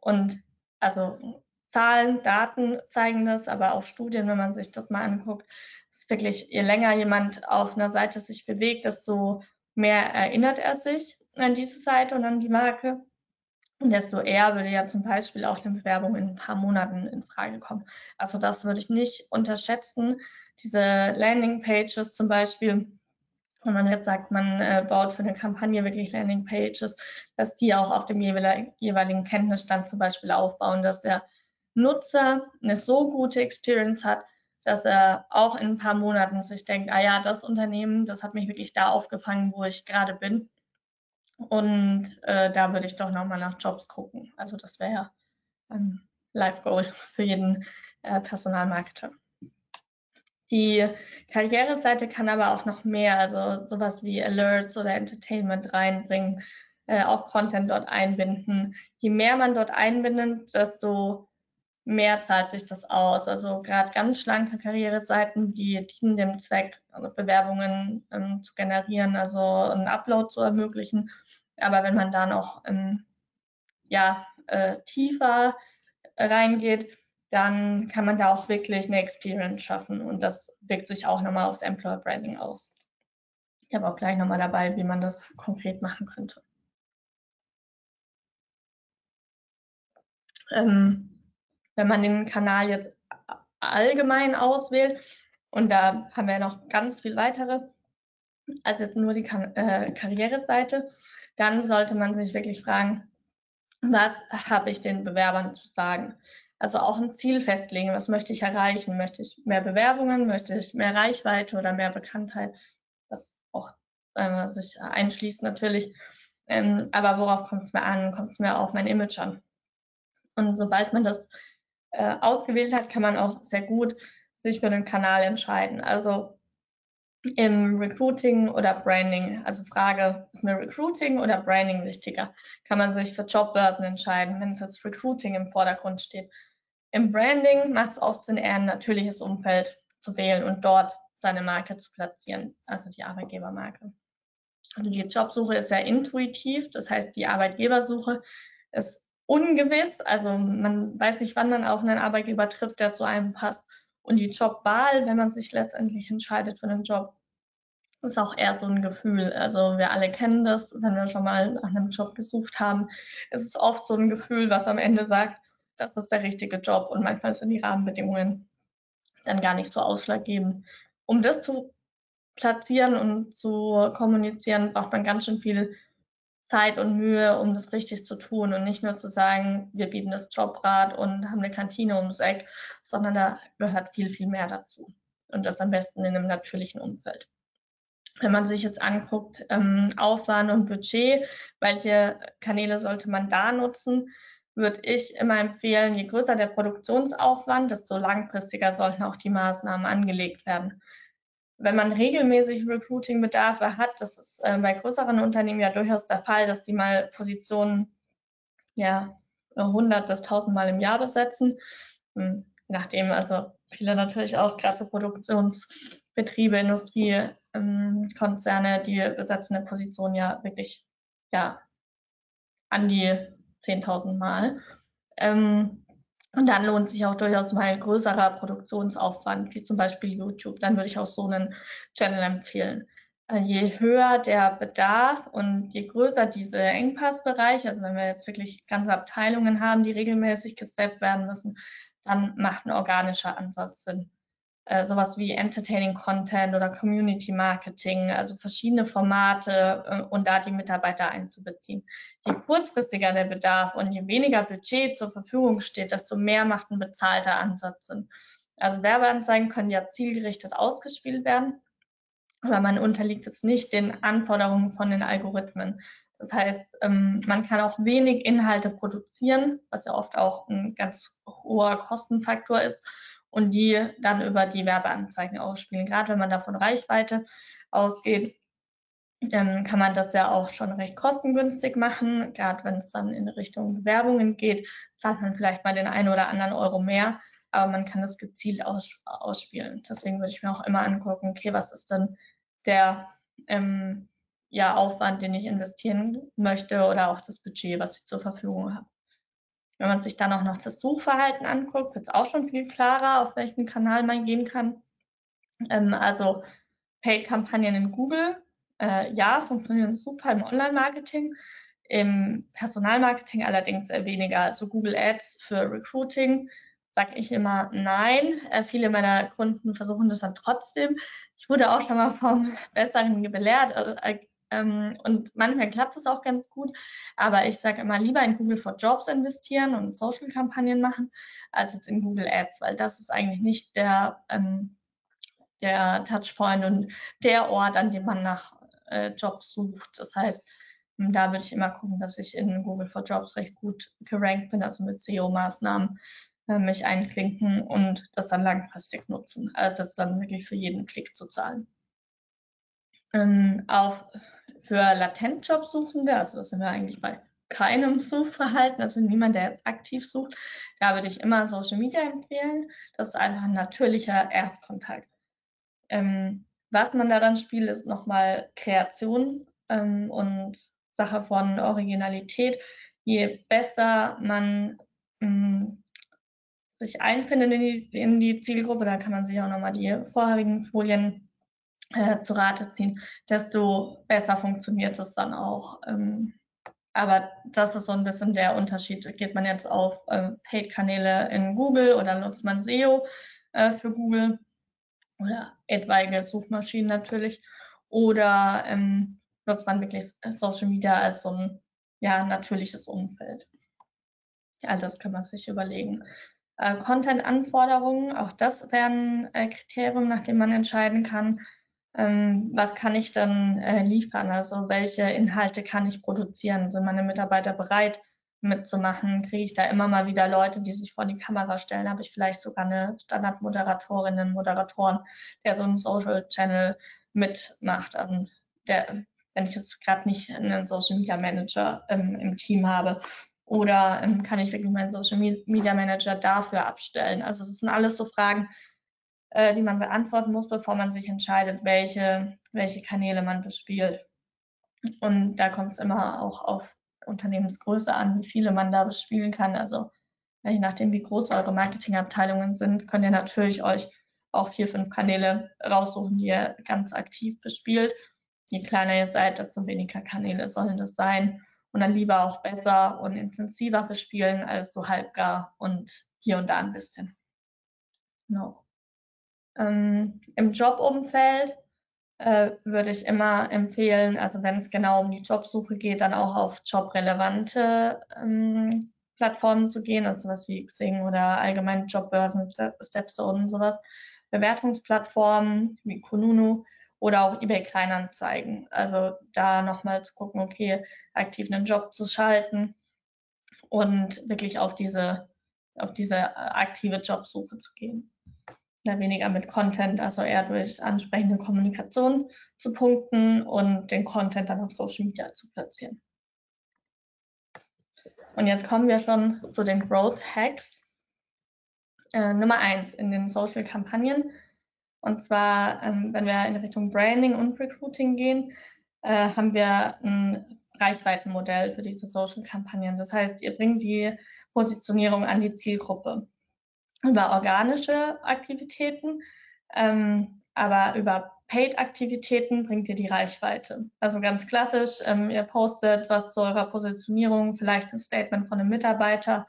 Speaker 2: Und also Zahlen, Daten zeigen das, aber auch Studien, wenn man sich das mal anguckt, ist wirklich, je länger jemand auf einer Seite sich bewegt, desto mehr erinnert er sich an diese Seite und an die Marke. Und desto eher würde ja zum Beispiel auch eine Bewerbung in ein paar Monaten in Frage kommen. Also das würde ich nicht unterschätzen. Diese Landing-Pages zum Beispiel, wenn man jetzt sagt, man äh, baut für eine Kampagne wirklich Landing-Pages, dass die auch auf dem jeweiligen Kenntnisstand zum Beispiel aufbauen, dass der Nutzer eine so gute Experience hat, dass er auch in ein paar Monaten sich denkt, ah ja, das Unternehmen, das hat mich wirklich da aufgefangen, wo ich gerade bin. Und äh, da würde ich doch nochmal nach Jobs gucken. Also das wäre ein Live-Goal für jeden äh, Personalmarketer. Die Karriereseite kann aber auch noch mehr, also sowas wie Alerts oder Entertainment reinbringen, äh, auch Content dort einbinden. Je mehr man dort einbindet, desto mehr zahlt sich das aus. Also gerade ganz schlanke Karriereseiten, die dienen dem Zweck, also Bewerbungen ähm, zu generieren, also einen Upload zu ermöglichen. Aber wenn man da noch ähm, ja, äh, tiefer reingeht, dann kann man da auch wirklich eine Experience schaffen und das wirkt sich auch nochmal aufs Employer Branding aus. Ich habe auch gleich nochmal dabei, wie man das konkret machen könnte. Ähm, wenn man den Kanal jetzt allgemein auswählt, und da haben wir noch ganz viel weitere, als jetzt nur die Kar äh, Karriereseite, dann sollte man sich wirklich fragen, was habe ich den Bewerbern zu sagen? Also auch ein Ziel festlegen, was möchte ich erreichen? Möchte ich mehr Bewerbungen? Möchte ich mehr Reichweite oder mehr Bekanntheit? Was auch äh, sich einschließt natürlich. Ähm, aber worauf kommt es mir an? Kommt es mir auf mein Image an? Und sobald man das äh, ausgewählt hat, kann man auch sehr gut sich für den Kanal entscheiden. Also im Recruiting oder Branding, also Frage, ist mir Recruiting oder Branding wichtiger? Kann man sich für Jobbörsen entscheiden, wenn es jetzt Recruiting im Vordergrund steht. Im Branding macht es oft Sinn, eher ein natürliches Umfeld zu wählen und dort seine Marke zu platzieren, also die Arbeitgebermarke. Die Jobsuche ist sehr intuitiv, das heißt, die Arbeitgebersuche ist ungewiss. Also man weiß nicht, wann man auch einen Arbeitgeber trifft, der zu einem passt. Und die Jobwahl, wenn man sich letztendlich entscheidet für einen Job, ist auch eher so ein Gefühl. Also wir alle kennen das, wenn wir schon mal nach einem Job gesucht haben, ist es oft so ein Gefühl, was am Ende sagt, das ist der richtige Job. Und manchmal sind die Rahmenbedingungen dann gar nicht so ausschlaggebend. Um das zu platzieren und zu kommunizieren, braucht man ganz schön viel Zeit und Mühe, um das richtig zu tun und nicht nur zu sagen, wir bieten das Jobrad und haben eine Kantine ums Eck, sondern da gehört viel, viel mehr dazu. Und das am besten in einem natürlichen Umfeld. Wenn man sich jetzt anguckt, ähm, Aufwand und Budget, welche Kanäle sollte man da nutzen, würde ich immer empfehlen, je größer der Produktionsaufwand, desto langfristiger sollten auch die Maßnahmen angelegt werden wenn man regelmäßig Recruiting-Bedarfe hat, das ist äh, bei größeren Unternehmen ja durchaus der Fall, dass die mal Positionen ja 100 bis 1000 Mal im Jahr besetzen. Hm, nachdem also viele natürlich auch gerade so Produktionsbetriebe, Industriekonzerne, ähm, die besetzen eine Position ja wirklich ja an die 10.000 Mal. Ähm, und dann lohnt sich auch durchaus mal ein größerer Produktionsaufwand, wie zum Beispiel YouTube. Dann würde ich auch so einen Channel empfehlen. Äh, je höher der Bedarf und je größer diese Engpassbereiche, also wenn wir jetzt wirklich ganze Abteilungen haben, die regelmäßig gesteppt werden müssen, dann macht ein organischer Ansatz Sinn äh, sowas wie Entertaining Content oder Community Marketing, also verschiedene Formate äh, und da die Mitarbeiter einzubeziehen. Je kurzfristiger der Bedarf und je weniger Budget zur Verfügung steht, desto mehr macht ein bezahlter Ansatz Sinn. Also Werbeanzeigen können ja zielgerichtet ausgespielt werden, aber man unterliegt jetzt nicht den Anforderungen von den Algorithmen. Das heißt, ähm, man kann auch wenig Inhalte produzieren, was ja oft auch ein ganz hoher Kostenfaktor ist und die dann über die Werbeanzeigen ausspielen. Gerade wenn man da von Reichweite ausgeht, ähm, kann man das ja auch schon recht kostengünstig machen. Gerade wenn es dann in Richtung Bewerbungen geht, zahlt man vielleicht mal den einen oder anderen Euro mehr, aber man kann das gezielt aus, ausspielen. Deswegen würde ich mir auch immer angucken, okay, was ist denn der ähm, ja, Aufwand, den ich investieren möchte oder auch das Budget, was ich zur Verfügung habe. Wenn man sich dann auch noch das Suchverhalten anguckt, wird es auch schon viel klarer, auf welchen Kanal man gehen kann. Ähm, also Paid-Kampagnen in Google, äh, ja, funktionieren super im Online-Marketing. Im Personalmarketing allerdings eher weniger. Also Google Ads für Recruiting sage ich immer nein. Äh, viele meiner Kunden versuchen das dann trotzdem. Ich wurde auch schon mal vom Besseren belehrt. Äh, ähm, und manchmal klappt es auch ganz gut. Aber ich sage immer lieber in Google for Jobs investieren und Social-Kampagnen machen, als jetzt in Google Ads, weil das ist eigentlich nicht der, ähm, der Touchpoint und der Ort, an dem man nach äh, Jobs sucht. Das heißt, da würde ich immer gucken, dass ich in Google for Jobs recht gut gerankt bin, also mit SEO-Maßnahmen äh, mich einklinken und das dann langfristig nutzen, also jetzt dann wirklich für jeden Klick zu zahlen. Ähm, auch für Latent-Jobsuchende, also das sind wir eigentlich bei keinem Suchverhalten, also niemand, der jetzt aktiv sucht, da würde ich immer Social Media empfehlen. Das ist einfach ein natürlicher Erstkontakt. Ähm, was man daran spielt, ist nochmal Kreation ähm, und Sache von Originalität. Je besser man ähm, sich einfindet in die, in die, Zielgruppe, da kann man sich auch nochmal die vorherigen Folien äh, zu Rate ziehen, desto besser funktioniert es dann auch. Ähm, aber das ist so ein bisschen der Unterschied. Geht man jetzt auf äh, Paid-Kanäle in Google oder nutzt man SEO äh, für Google oder etwaige Suchmaschinen natürlich oder ähm, nutzt man wirklich Social Media als so ein ja, natürliches Umfeld. Also das kann man sich überlegen. Äh, Content-Anforderungen, auch das wäre ein äh, Kriterium, nach dem man entscheiden kann, ähm, was kann ich dann äh, liefern? Also welche Inhalte kann ich produzieren? Sind meine Mitarbeiter bereit mitzumachen? Kriege ich da immer mal wieder Leute, die sich vor die Kamera stellen? Habe ich vielleicht sogar eine Standardmoderatorin, einen Moderatoren, der so einen Social Channel mitmacht? Und der, wenn ich jetzt gerade nicht einen Social Media Manager ähm, im Team habe. Oder ähm, kann ich wirklich meinen Social Media Manager dafür abstellen? Also es sind alles so Fragen, äh, die man beantworten muss, bevor man sich entscheidet, welche, welche Kanäle man bespielt. Und da kommt es immer auch auf Unternehmensgröße an, wie viele man da bespielen kann. Also je nachdem, wie groß eure Marketingabteilungen sind, könnt ihr natürlich euch auch vier, fünf Kanäle raussuchen, die ihr ganz aktiv bespielt. Je kleiner ihr seid, desto weniger Kanäle sollen das sein. Und dann lieber auch besser und intensiver bespielen als so halbgar und hier und da ein bisschen. Genau. Ähm, Im Jobumfeld äh, würde ich immer empfehlen, also wenn es genau um die Jobsuche geht, dann auch auf jobrelevante ähm, Plattformen zu gehen, also was wie Xing oder allgemein Jobbörsen, Stepstone und sowas, Bewertungsplattformen wie Kununu oder auch eBay Kleinanzeigen. Also da nochmal zu gucken, okay, aktiv einen Job zu schalten und wirklich auf diese, auf diese äh, aktive Jobsuche zu gehen ja, weniger mit Content, also eher durch ansprechende Kommunikation zu punkten und den Content dann auf Social Media zu platzieren. Und jetzt kommen wir schon zu den Growth Hacks. Äh, Nummer eins in den Social Kampagnen. Und zwar, ähm, wenn wir in Richtung Branding und Recruiting gehen, äh, haben wir ein Reichweitenmodell für diese Social Kampagnen. Das heißt, ihr bringt die Positionierung an die Zielgruppe über organische Aktivitäten, ähm, aber über Paid-Aktivitäten bringt ihr die Reichweite. Also ganz klassisch, ähm, ihr postet was zu eurer Positionierung, vielleicht ein Statement von einem Mitarbeiter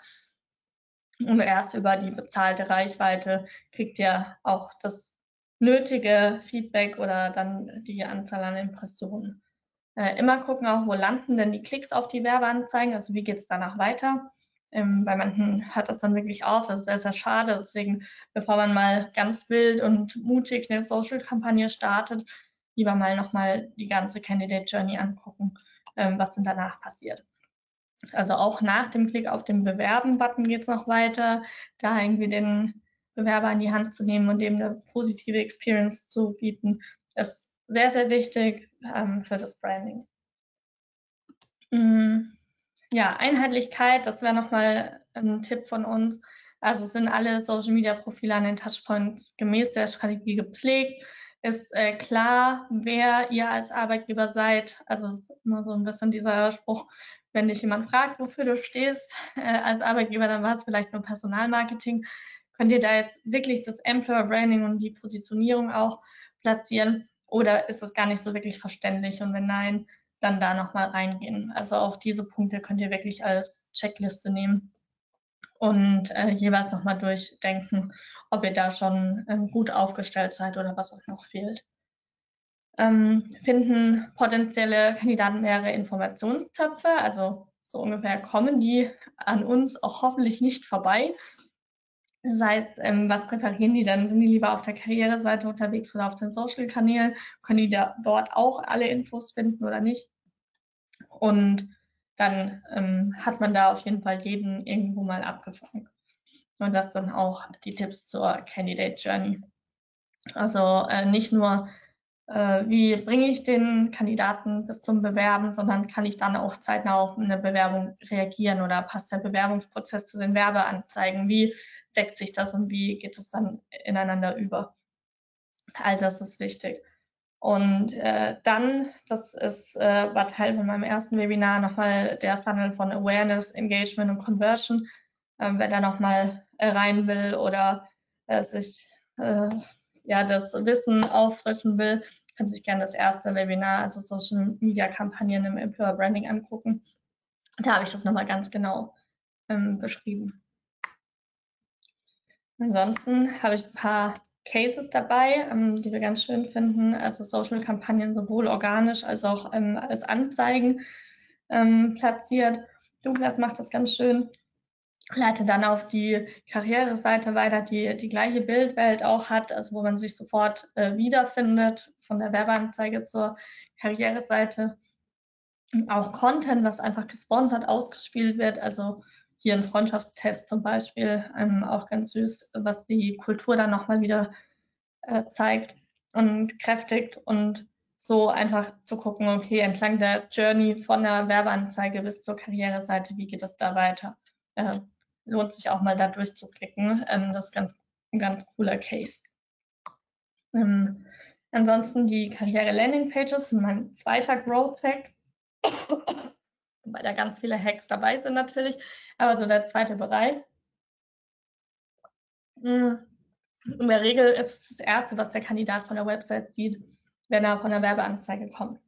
Speaker 2: und erst über die bezahlte Reichweite kriegt ihr auch das nötige Feedback oder dann die Anzahl an Impressionen. Äh, immer gucken auch, wo landen denn die Klicks auf die Werbeanzeigen, also wie geht es danach weiter. Ähm, bei manchen hört das dann wirklich auf. Das ist sehr, sehr schade. Deswegen, bevor man mal ganz wild und mutig eine Social-Kampagne startet, lieber mal nochmal die ganze Candidate Journey angucken, ähm, was denn danach passiert. Also auch nach dem Klick auf den Bewerben-Button geht es noch weiter, da irgendwie den Bewerber in die Hand zu nehmen und dem eine positive Experience zu bieten. Es sehr, sehr wichtig ähm, für das Branding. Mm, ja, Einheitlichkeit, das wäre nochmal ein Tipp von uns. Also sind alle Social Media Profile an den Touchpoints gemäß der Strategie gepflegt? Ist äh, klar, wer ihr als Arbeitgeber seid? Also ist immer so ein bisschen dieser Spruch, wenn dich jemand fragt, wofür du stehst äh, als Arbeitgeber, dann war es vielleicht nur Personalmarketing. Könnt ihr da jetzt wirklich das Employer Branding und die Positionierung auch platzieren? Oder ist es gar nicht so wirklich verständlich? Und wenn nein, dann da nochmal reingehen. Also auch diese Punkte könnt ihr wirklich als Checkliste nehmen und äh, jeweils nochmal durchdenken, ob ihr da schon ähm, gut aufgestellt seid oder was euch noch fehlt. Ähm, finden potenzielle Kandidaten mehrere Informationstöpfe, also so ungefähr kommen die an uns auch hoffentlich nicht vorbei. Das heißt, ähm, was präferieren die dann? Sind die lieber auf der Karriereseite unterwegs oder auf den Social-Kanälen? Können die da dort auch alle Infos finden oder nicht? Und dann ähm, hat man da auf jeden Fall jeden irgendwo mal abgefangen. Und das dann auch die Tipps zur Candidate Journey. Also äh, nicht nur, äh, wie bringe ich den Kandidaten bis zum Bewerben, sondern kann ich dann auch zeitnah auf eine Bewerbung reagieren oder passt der Bewerbungsprozess zu den Werbeanzeigen? Wie deckt sich das und wie geht es dann ineinander über? All das ist wichtig. Und äh, dann, das ist, äh, war Teil von meinem ersten Webinar, nochmal der Funnel von Awareness, Engagement und Conversion. Ähm, wer da nochmal äh, rein will oder äh, sich äh, ja, das Wissen auffrischen will, kann sich gerne das erste Webinar, also Social Media Kampagnen im Employer Branding angucken. Da habe ich das nochmal ganz genau ähm, beschrieben. Ansonsten habe ich ein paar Cases dabei, ähm, die wir ganz schön finden. Also Social-Kampagnen sowohl organisch als auch ähm, als Anzeigen ähm, platziert. Douglas macht das ganz schön, leitet dann auf die Karriereseite weiter, die die gleiche Bildwelt auch hat, also wo man sich sofort äh, wiederfindet, von der Werbeanzeige zur Karriereseite. Auch Content, was einfach gesponsert ausgespielt wird, also hier ein Freundschaftstest zum Beispiel, ähm, auch ganz süß, was die Kultur dann nochmal wieder äh, zeigt und kräftigt und so einfach zu gucken, okay, entlang der Journey von der Werbeanzeige bis zur Karriereseite, wie geht es da weiter? Äh, lohnt sich auch mal da durchzuklicken. Ähm, das ist ganz, ein ganz cooler Case. Ähm, ansonsten die Karriere-Landing-Pages mein zweiter Growth-Hack weil da ganz viele Hacks dabei sind natürlich. Aber so der zweite Bereich. Hm, in der Regel ist es das Erste, was der Kandidat von der Website sieht, wenn er von der Werbeanzeige kommt.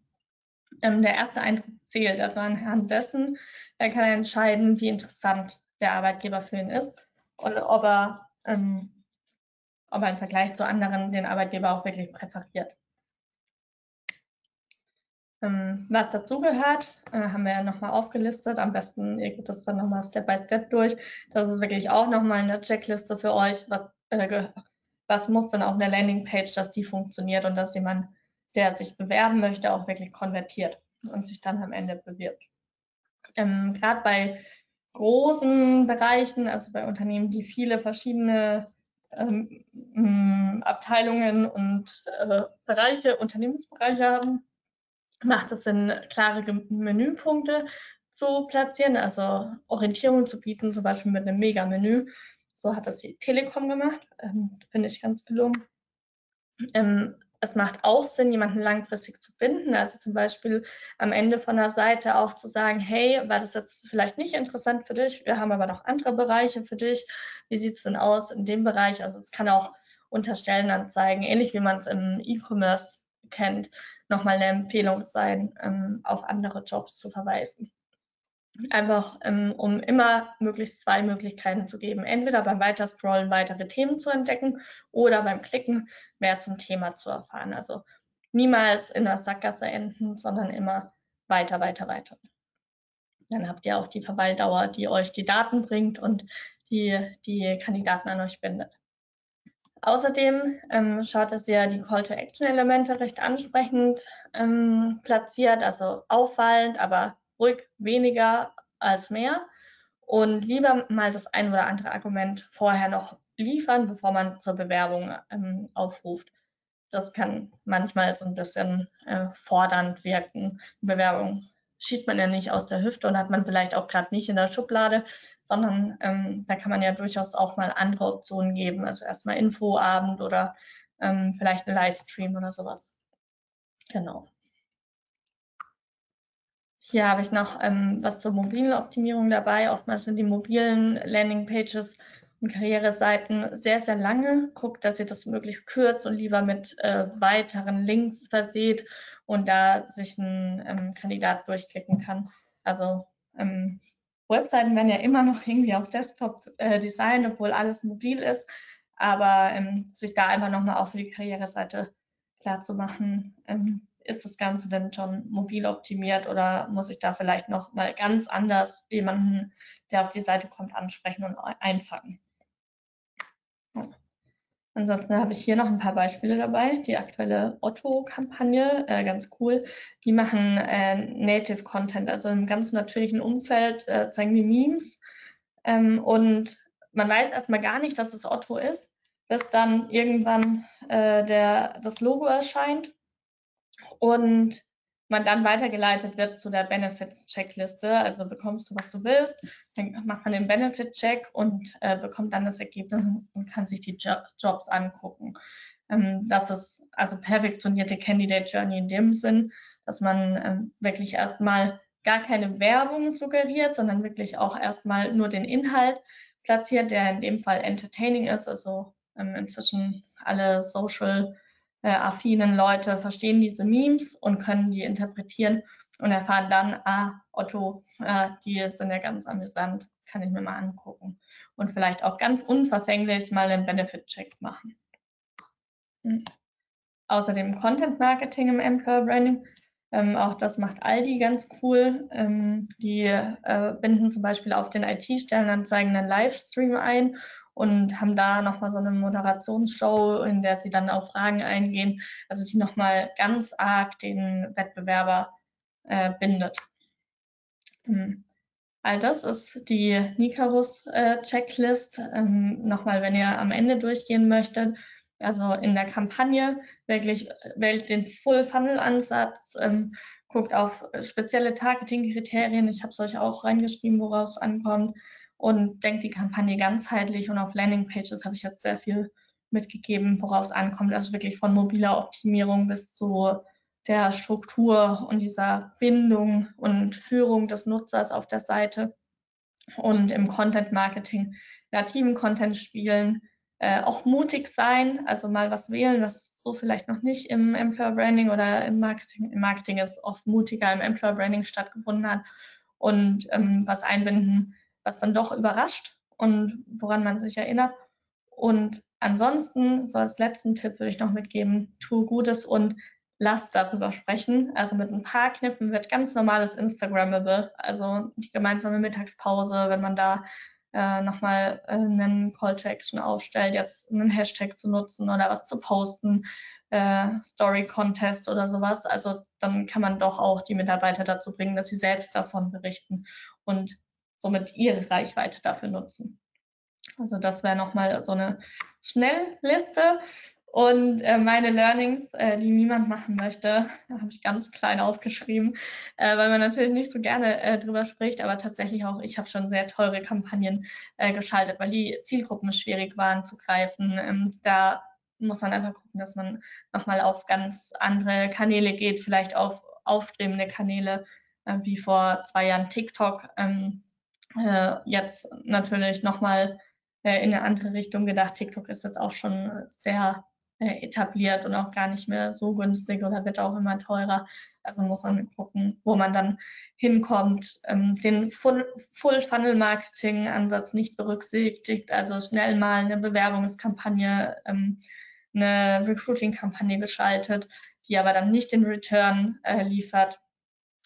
Speaker 2: Ähm, der erste Eindruck zählt. Also anhand dessen er kann er entscheiden, wie interessant der Arbeitgeber für ihn ist und ob er, ähm, ob er im Vergleich zu anderen den Arbeitgeber auch wirklich präferiert. Ähm, was dazugehört, äh, haben wir ja nochmal aufgelistet. Am besten, ihr geht das dann nochmal Step by Step durch. Das ist wirklich auch nochmal eine Checkliste für euch. Was, äh, was muss denn auf einer Landingpage, dass die funktioniert und dass jemand, der sich bewerben möchte, auch wirklich konvertiert und sich dann am Ende bewirbt. Ähm, Gerade bei großen Bereichen, also bei Unternehmen, die viele verschiedene ähm, Abteilungen und äh, Bereiche, Unternehmensbereiche haben, macht es Sinn, klare Menüpunkte zu platzieren, also Orientierung zu bieten, zum Beispiel mit einem Mega-Menü. So hat das die Telekom gemacht, ähm, finde ich ganz gelungen. Ähm, es macht auch Sinn, jemanden langfristig zu binden, also zum Beispiel am Ende von der Seite auch zu sagen, hey, war das jetzt vielleicht nicht interessant für dich, wir haben aber noch andere Bereiche für dich, wie sieht es denn aus in dem Bereich? Also es kann auch unter Stellenanzeigen, ähnlich wie man es im E-Commerce kennt, nochmal eine Empfehlung sein, ähm, auf andere Jobs zu verweisen. Einfach, ähm, um immer möglichst zwei Möglichkeiten zu geben. Entweder beim Weiterscrollen weitere Themen zu entdecken oder beim Klicken mehr zum Thema zu erfahren. Also niemals in der Sackgasse enden, sondern immer weiter, weiter, weiter. Dann habt ihr auch die Verweildauer, die euch die Daten bringt und die die Kandidaten an euch bindet. Außerdem ähm, schaut, dass ihr die Call-to-Action-Elemente recht ansprechend ähm, platziert, also auffallend, aber ruhig weniger als mehr. Und lieber mal das ein oder andere Argument vorher noch liefern, bevor man zur Bewerbung ähm, aufruft. das kann manchmal so ein bisschen äh, fordernd wirken. Bewerbung schießt man ja nicht aus der Hüfte und hat man vielleicht auch gerade nicht in der Schublade, sondern ähm, da kann man ja durchaus auch mal andere Optionen geben. Also erstmal Infoabend oder ähm, vielleicht ein Livestream oder sowas. Genau. Hier habe ich noch ähm, was zur mobilen Optimierung dabei. Oftmals sind die mobilen Landingpages Karriereseiten sehr, sehr lange. Guckt, dass ihr das möglichst kürzt und lieber mit äh, weiteren Links verseht und da sich ein ähm, Kandidat durchklicken kann. Also ähm, Webseiten werden ja immer noch irgendwie auf Desktop äh, obwohl alles mobil ist. Aber ähm, sich da einfach nochmal auch für die Karriereseite klar zu machen, ähm, ist das Ganze denn schon mobil optimiert oder muss ich da vielleicht noch mal ganz anders jemanden, der auf die Seite kommt, ansprechen und einfangen? Ansonsten habe ich hier noch ein paar Beispiele dabei. Die aktuelle Otto-Kampagne, äh, ganz cool. Die machen äh, Native Content, also im ganz natürlichen Umfeld äh, zeigen die Memes. Ähm, und man weiß erstmal gar nicht, dass es Otto ist, bis dann irgendwann äh, der, das Logo erscheint und man dann weitergeleitet wird zu der Benefits-Checkliste. Also bekommst du, was du willst, dann macht man den Benefit-Check und äh, bekommt dann das Ergebnis und kann sich die jo Jobs angucken. Ähm, das ist also perfektionierte Candidate Journey in dem Sinn, dass man ähm, wirklich erstmal gar keine Werbung suggeriert, sondern wirklich auch erstmal nur den Inhalt platziert, der in dem Fall entertaining ist. Also ähm, inzwischen alle Social äh, affinen Leute verstehen diese Memes und können die interpretieren und erfahren dann, ah, Otto, äh, die sind ja ganz amüsant, kann ich mir mal angucken. Und vielleicht auch ganz unverfänglich mal einen Benefit-Check machen. Mhm. Außerdem Content Marketing im Employer Branding. Ähm, auch das macht Aldi ganz cool. Ähm, die äh, binden zum Beispiel auf den IT-Stellenanzeigen einen Livestream ein und haben da nochmal so eine Moderationsshow, in der sie dann auf Fragen eingehen, also die nochmal ganz arg den Wettbewerber äh, bindet. Hm. All das ist die Nicarus-Checklist. Äh, ähm, nochmal, wenn ihr am Ende durchgehen möchtet, also in der Kampagne wirklich wählt den Full-Funnel-Ansatz, ähm, guckt auf spezielle Targeting-Kriterien. Ich habe es euch auch reingeschrieben, woraus es ankommt und denkt die Kampagne ganzheitlich und auf Landingpages habe ich jetzt sehr viel mitgegeben, worauf es ankommt. Also wirklich von mobiler Optimierung bis zu der Struktur und dieser Bindung und Führung des Nutzers auf der Seite und im Content Marketing nativen Content spielen, äh, auch mutig sein, also mal was wählen, was so vielleicht noch nicht im Employer Branding oder im Marketing, im Marketing ist oft mutiger im Employer Branding stattgefunden hat und ähm, was einbinden, was dann doch überrascht und woran man sich erinnert. Und ansonsten, so als letzten Tipp würde ich noch mitgeben, tu Gutes und lass darüber sprechen. Also mit ein paar Kniffen wird ganz normales Instagrammable, also die gemeinsame Mittagspause, wenn man da äh, nochmal äh, einen Call to Action aufstellt, jetzt einen Hashtag zu nutzen oder was zu posten, äh, Story Contest oder sowas. Also dann kann man doch auch die Mitarbeiter dazu bringen, dass sie selbst davon berichten und somit ihre Reichweite dafür nutzen. Also das wäre nochmal so eine Schnellliste. Und äh, meine Learnings, äh, die niemand machen möchte, habe ich ganz klein aufgeschrieben, äh, weil man natürlich nicht so gerne äh, drüber spricht, aber tatsächlich auch, ich habe schon sehr teure Kampagnen äh, geschaltet, weil die Zielgruppen schwierig waren zu greifen. Ähm, da muss man einfach gucken, dass man nochmal auf ganz andere Kanäle geht, vielleicht auf aufstrebende Kanäle, äh, wie vor zwei Jahren TikTok. Ähm, äh, jetzt natürlich nochmal äh, in eine andere Richtung gedacht. TikTok ist jetzt auch schon sehr äh, etabliert und auch gar nicht mehr so günstig oder wird auch immer teurer. Also muss man gucken, wo man dann hinkommt. Ähm, den Full-Funnel-Marketing-Ansatz nicht berücksichtigt, also schnell mal eine Bewerbungskampagne, ähm, eine Recruiting-Kampagne geschaltet, die aber dann nicht den Return äh, liefert.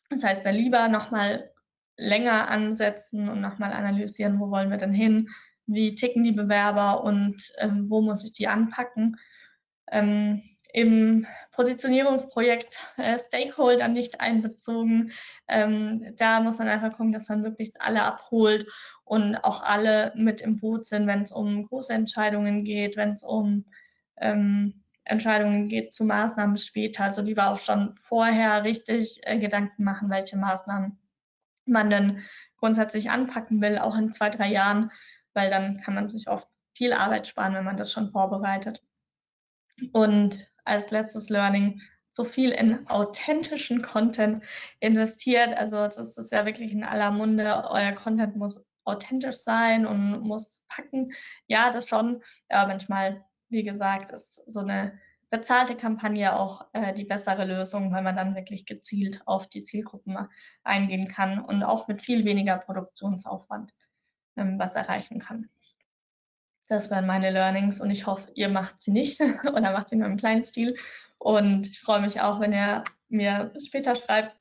Speaker 2: Das heißt, da lieber nochmal länger ansetzen und nochmal analysieren, wo wollen wir denn hin, wie ticken die Bewerber und ähm, wo muss ich die anpacken. Ähm, Im Positionierungsprojekt äh, Stakeholder nicht einbezogen. Ähm, da muss man einfach gucken, dass man möglichst alle abholt und auch alle mit im Boot sind, wenn es um große Entscheidungen geht, wenn es um ähm, Entscheidungen geht zu Maßnahmen später. Also lieber auch schon vorher richtig äh, Gedanken machen, welche Maßnahmen man denn grundsätzlich anpacken will, auch in zwei, drei Jahren, weil dann kann man sich oft viel Arbeit sparen, wenn man das schon vorbereitet. Und als letztes Learning, so viel in authentischen Content investiert. Also das ist ja wirklich in aller Munde. Euer Content muss authentisch sein und muss packen. Ja, das schon. Aber manchmal, wie gesagt, ist so eine bezahlte Kampagne auch äh, die bessere Lösung, weil man dann wirklich gezielt auf die Zielgruppen eingehen kann und auch mit viel weniger Produktionsaufwand ähm, was erreichen kann. Das wären meine Learnings und ich hoffe, ihr macht sie nicht oder macht sie nur im kleinen Stil. Und ich freue mich auch, wenn ihr mir später schreibt,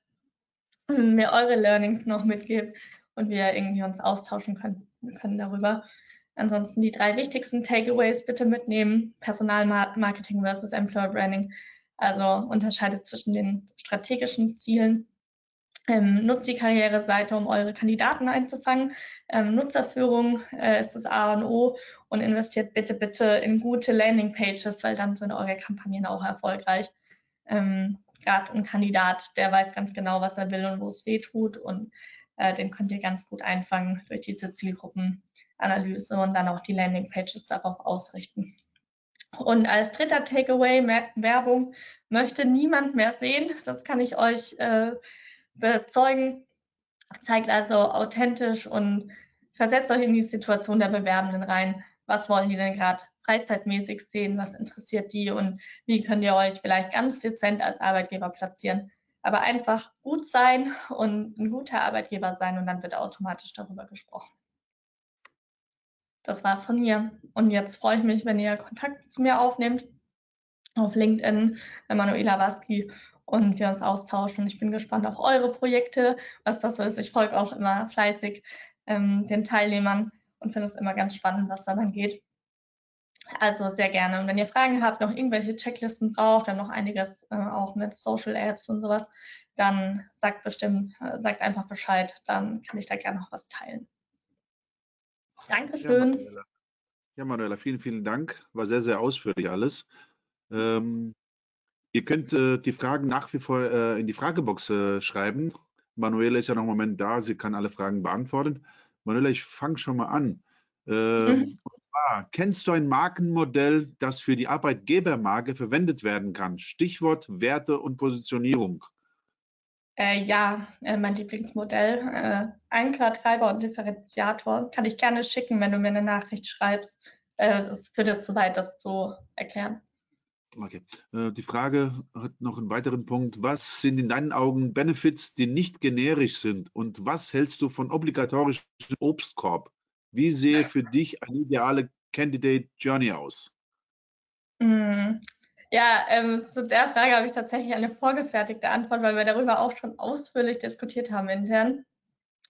Speaker 2: mir eure Learnings noch mitgebt und wir irgendwie uns austauschen können, können darüber. Ansonsten die drei wichtigsten Takeaways bitte mitnehmen. Personalmarketing versus Employer Branding. Also unterscheidet zwischen den strategischen Zielen. Ähm, nutzt die Karriereseite, um eure Kandidaten einzufangen. Ähm, Nutzerführung äh, ist das A und O und investiert bitte, bitte in gute Landingpages, weil dann sind eure Kampagnen auch erfolgreich. Ähm, Gerade ein Kandidat, der weiß ganz genau, was er will und wo es weh tut und äh, den könnt ihr ganz gut einfangen durch diese Zielgruppenanalyse und dann auch die Landingpages darauf ausrichten. Und als dritter Takeaway, Werbung möchte niemand mehr sehen. Das kann ich euch äh, bezeugen. Zeigt also authentisch und versetzt euch in die Situation der Bewerbenden rein. Was wollen die denn gerade freizeitmäßig sehen? Was interessiert die? Und wie könnt ihr euch vielleicht ganz dezent als Arbeitgeber platzieren? aber einfach gut sein und ein guter Arbeitgeber sein und dann wird automatisch darüber gesprochen. Das war's von mir. Und jetzt freue ich mich, wenn ihr Kontakt zu mir aufnehmt auf LinkedIn, Manuela Waski, und wir uns austauschen. Ich bin gespannt auf eure Projekte, was das so ist. Ich folge auch immer fleißig ähm, den Teilnehmern und finde es immer ganz spannend, was da dann geht. Also sehr gerne. Und wenn ihr Fragen habt, noch irgendwelche Checklisten braucht, dann noch einiges äh, auch mit Social Ads und sowas, dann sagt bestimmt, äh, sagt einfach Bescheid, dann kann ich da gerne noch was teilen. Dankeschön. Ja Manuela.
Speaker 1: ja, Manuela, vielen, vielen Dank. War sehr, sehr ausführlich alles. Ähm, ihr könnt äh, die Fragen nach wie vor äh, in die Fragebox äh, schreiben. Manuela ist ja noch im Moment da, sie kann alle Fragen beantworten. Manuela, ich fange schon mal an. Ähm, mhm. Ah, kennst du ein Markenmodell, das für die Arbeitgebermarke verwendet werden kann? Stichwort Werte und Positionierung.
Speaker 2: Äh, ja, äh, mein Lieblingsmodell. Äh, Anker, Treiber und Differenziator. Kann ich gerne schicken, wenn du mir eine Nachricht schreibst. Äh, es führt jetzt zu weit, das zu erklären.
Speaker 1: Okay. Äh, die Frage hat noch einen weiteren Punkt. Was sind in deinen Augen Benefits, die nicht generisch sind? Und was hältst du von obligatorischen Obstkorb? Wie sehe für dich eine ideale Candidate Journey aus?
Speaker 2: Ja, ähm, zu der Frage habe ich tatsächlich eine vorgefertigte Antwort, weil wir darüber auch schon ausführlich diskutiert haben intern.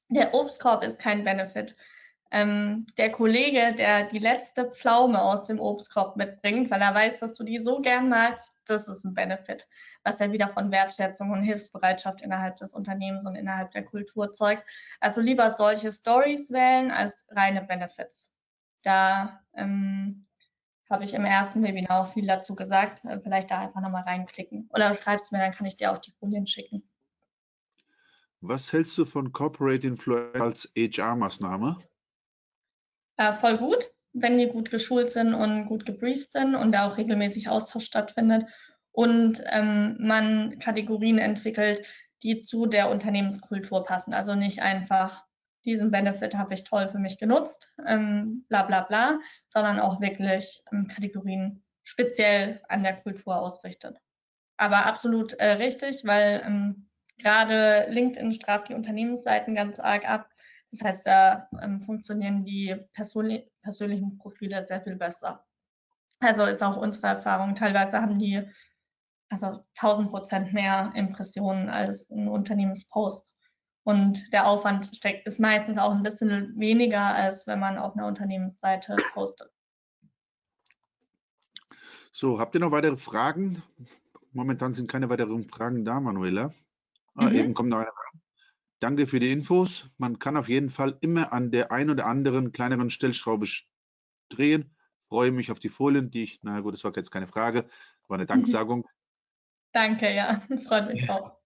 Speaker 2: Der Obstkorb ist kein Benefit ähm, der Kollege, der die letzte Pflaume aus dem Obstkorb mitbringt, weil er weiß, dass du die so gern magst, das ist ein Benefit, was er wieder von Wertschätzung und Hilfsbereitschaft innerhalb des Unternehmens und innerhalb der Kultur zeugt. Also lieber solche Stories wählen als reine Benefits. Da ähm, habe ich im ersten Webinar auch viel dazu gesagt. Äh, vielleicht da einfach nochmal reinklicken. Oder schreib es mir, dann kann ich dir auch die Folien schicken.
Speaker 1: Was hältst du von Corporate Influence als HR-Maßnahme?
Speaker 2: äh, voll gut, wenn die gut geschult sind und gut gebrieft sind und da auch regelmäßig Austausch stattfindet und ähm, man Kategorien entwickelt, die zu der Unternehmenskultur passen. Also nicht einfach, diesen Benefit habe ich toll für mich genutzt, ähm, bla bla bla, sondern auch wirklich ähm, Kategorien speziell an der Kultur ausrichtet. Aber absolut äh, richtig, weil ähm, gerade LinkedIn straft die Unternehmensseiten ganz arg ab das heißt, da ähm, funktionieren die persönli persönlichen Profile sehr viel besser. Also ist auch unsere Erfahrung. Teilweise haben die also 1000 Prozent mehr Impressionen als ein Unternehmenspost. Und der Aufwand steckt, ist meistens auch ein bisschen weniger, als wenn man auf einer Unternehmensseite postet.
Speaker 1: So, habt ihr noch weitere Fragen? Momentan sind keine weiteren Fragen da, Manuela. Ah, mhm. Eben kommt noch eine Danke für die Infos. Man kann auf jeden Fall immer an der ein oder anderen kleineren Stellschraube drehen. freue mich auf die Folien, die ich, na gut, das war jetzt keine Frage, war eine Danksagung.
Speaker 2: Danke, ja, freut mich auch.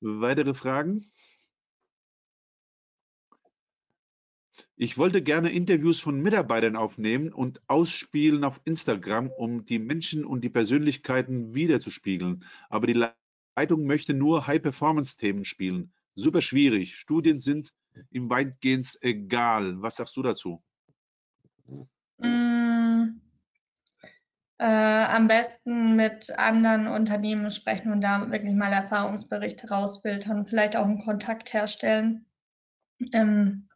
Speaker 1: Weitere Fragen? Ich wollte gerne Interviews von Mitarbeitern aufnehmen und ausspielen auf Instagram, um die Menschen und die Persönlichkeiten wiederzuspiegeln. Aber die Leitung möchte nur High-Performance-Themen spielen. Super schwierig. Studien sind ihm weitgehend egal. Was sagst du dazu?
Speaker 2: Mm, äh, am besten mit anderen Unternehmen sprechen und da wirklich mal Erfahrungsberichte rausfiltern, vielleicht auch einen Kontakt herstellen. Ähm,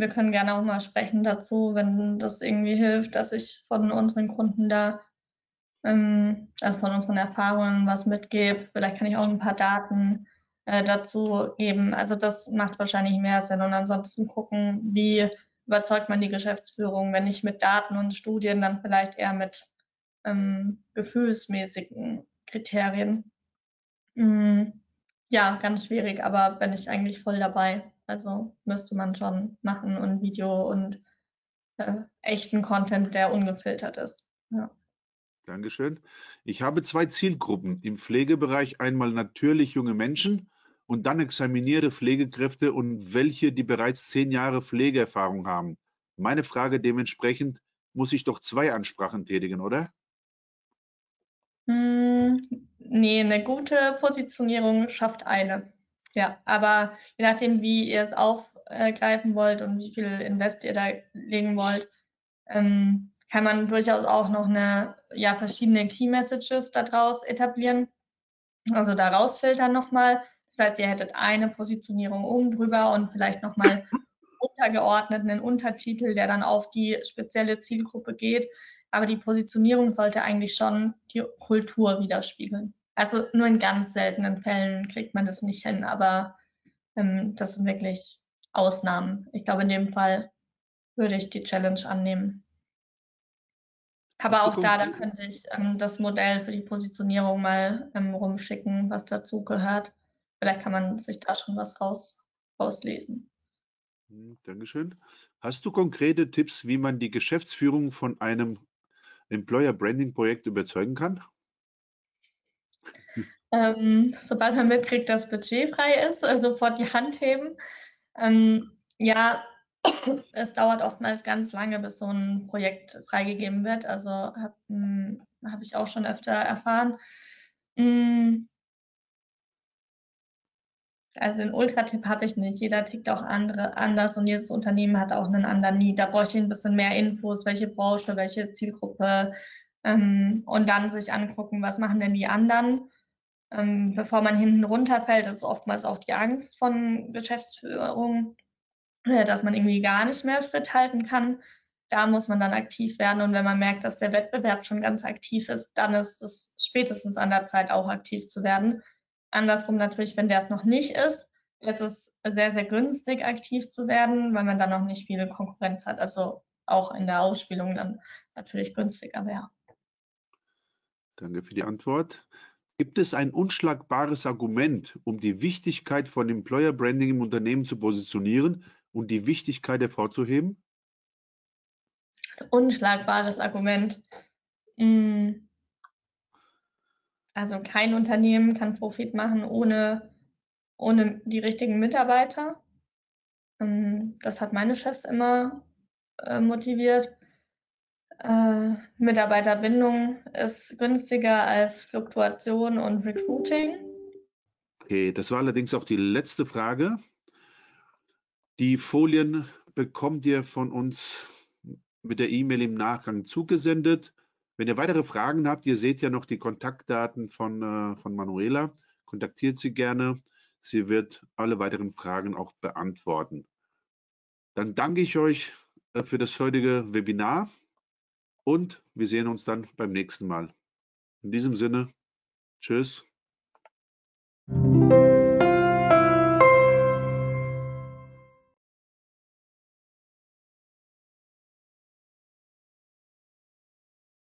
Speaker 2: wir können gerne auch mal sprechen dazu, wenn das irgendwie hilft, dass ich von unseren Kunden da, ähm, also von unseren Erfahrungen was mitgebe. Vielleicht kann ich auch ein paar Daten äh, dazu geben. Also das macht wahrscheinlich mehr Sinn. Und ansonsten gucken, wie überzeugt man die Geschäftsführung, wenn nicht mit Daten und Studien, dann vielleicht eher mit ähm, gefühlsmäßigen Kriterien. Mhm. Ja, ganz schwierig, aber bin ich eigentlich voll dabei. Also müsste man schon machen und Video und äh, echten Content, der ungefiltert ist. Ja.
Speaker 1: Dankeschön. Ich habe zwei Zielgruppen im Pflegebereich. Einmal natürlich junge Menschen und dann examinierte Pflegekräfte und welche, die bereits zehn Jahre Pflegeerfahrung haben. Meine Frage dementsprechend, muss ich doch zwei Ansprachen tätigen, oder?
Speaker 2: Hm, nee, eine gute Positionierung schafft eine. Ja, aber je nachdem, wie ihr es aufgreifen wollt und wie viel Invest ihr da legen wollt, ähm, kann man durchaus auch noch eine, ja, verschiedene Key Messages daraus etablieren. Also da rausfiltern nochmal. Das heißt, ihr hättet eine Positionierung oben drüber und vielleicht nochmal untergeordnet einen Untertitel, der dann auf die spezielle Zielgruppe geht. Aber die Positionierung sollte eigentlich schon die Kultur widerspiegeln. Also nur in ganz seltenen Fällen kriegt man das nicht hin, aber ähm, das sind wirklich Ausnahmen. Ich glaube, in dem Fall würde ich die Challenge annehmen. Aber auch da, da könnte ich ähm, das Modell für die Positionierung mal ähm, rumschicken, was dazu gehört. Vielleicht kann man sich da schon was raus, rauslesen.
Speaker 1: Hm, Dankeschön. Hast du konkrete Tipps, wie man die Geschäftsführung von einem Employer Branding Projekt überzeugen kann?
Speaker 2: Ähm, sobald man mitkriegt, dass Budget frei ist, also sofort die Hand heben. Ähm, ja, es dauert oftmals ganz lange, bis so ein Projekt freigegeben wird. Also habe hm, hab ich auch schon öfter erfahren. Hm, also einen Ultratipp habe ich nicht. Jeder tickt auch andere, anders und jedes Unternehmen hat auch einen anderen Need. Da brauche ich ein bisschen mehr Infos, welche Branche, welche Zielgruppe ähm, und dann sich angucken, was machen denn die anderen ähm, bevor man hinten runterfällt, ist oftmals auch die Angst von Geschäftsführung, äh, dass man irgendwie gar nicht mehr Schritt halten kann. Da muss man dann aktiv werden. Und wenn man merkt, dass der Wettbewerb schon ganz aktiv ist, dann ist es spätestens an der Zeit, auch aktiv zu werden. Andersrum natürlich, wenn der es noch nicht ist, ist es sehr, sehr günstig, aktiv zu werden, weil man dann noch nicht viel Konkurrenz hat. Also auch in der Ausspielung dann natürlich günstiger wäre.
Speaker 1: Danke für die Antwort. Gibt es ein unschlagbares Argument, um die Wichtigkeit von Employer Branding im Unternehmen zu positionieren und die Wichtigkeit hervorzuheben?
Speaker 2: Unschlagbares Argument. Hm. Also kein Unternehmen kann Profit machen ohne, ohne die richtigen Mitarbeiter. Hm, das hat meine Chefs immer äh, motiviert. Äh, Mitarbeiterbindung ist günstiger als Fluktuation und Recruiting.
Speaker 1: Okay, das war allerdings auch die letzte Frage. Die Folien bekommt ihr von uns mit der E-Mail im Nachgang zugesendet. Wenn ihr weitere Fragen habt, ihr seht ja noch die Kontaktdaten von, äh, von Manuela, kontaktiert sie gerne. Sie wird alle weiteren Fragen auch beantworten. Dann danke ich euch äh, für das heutige Webinar und wir sehen uns dann beim nächsten Mal. In diesem Sinne, tschüss.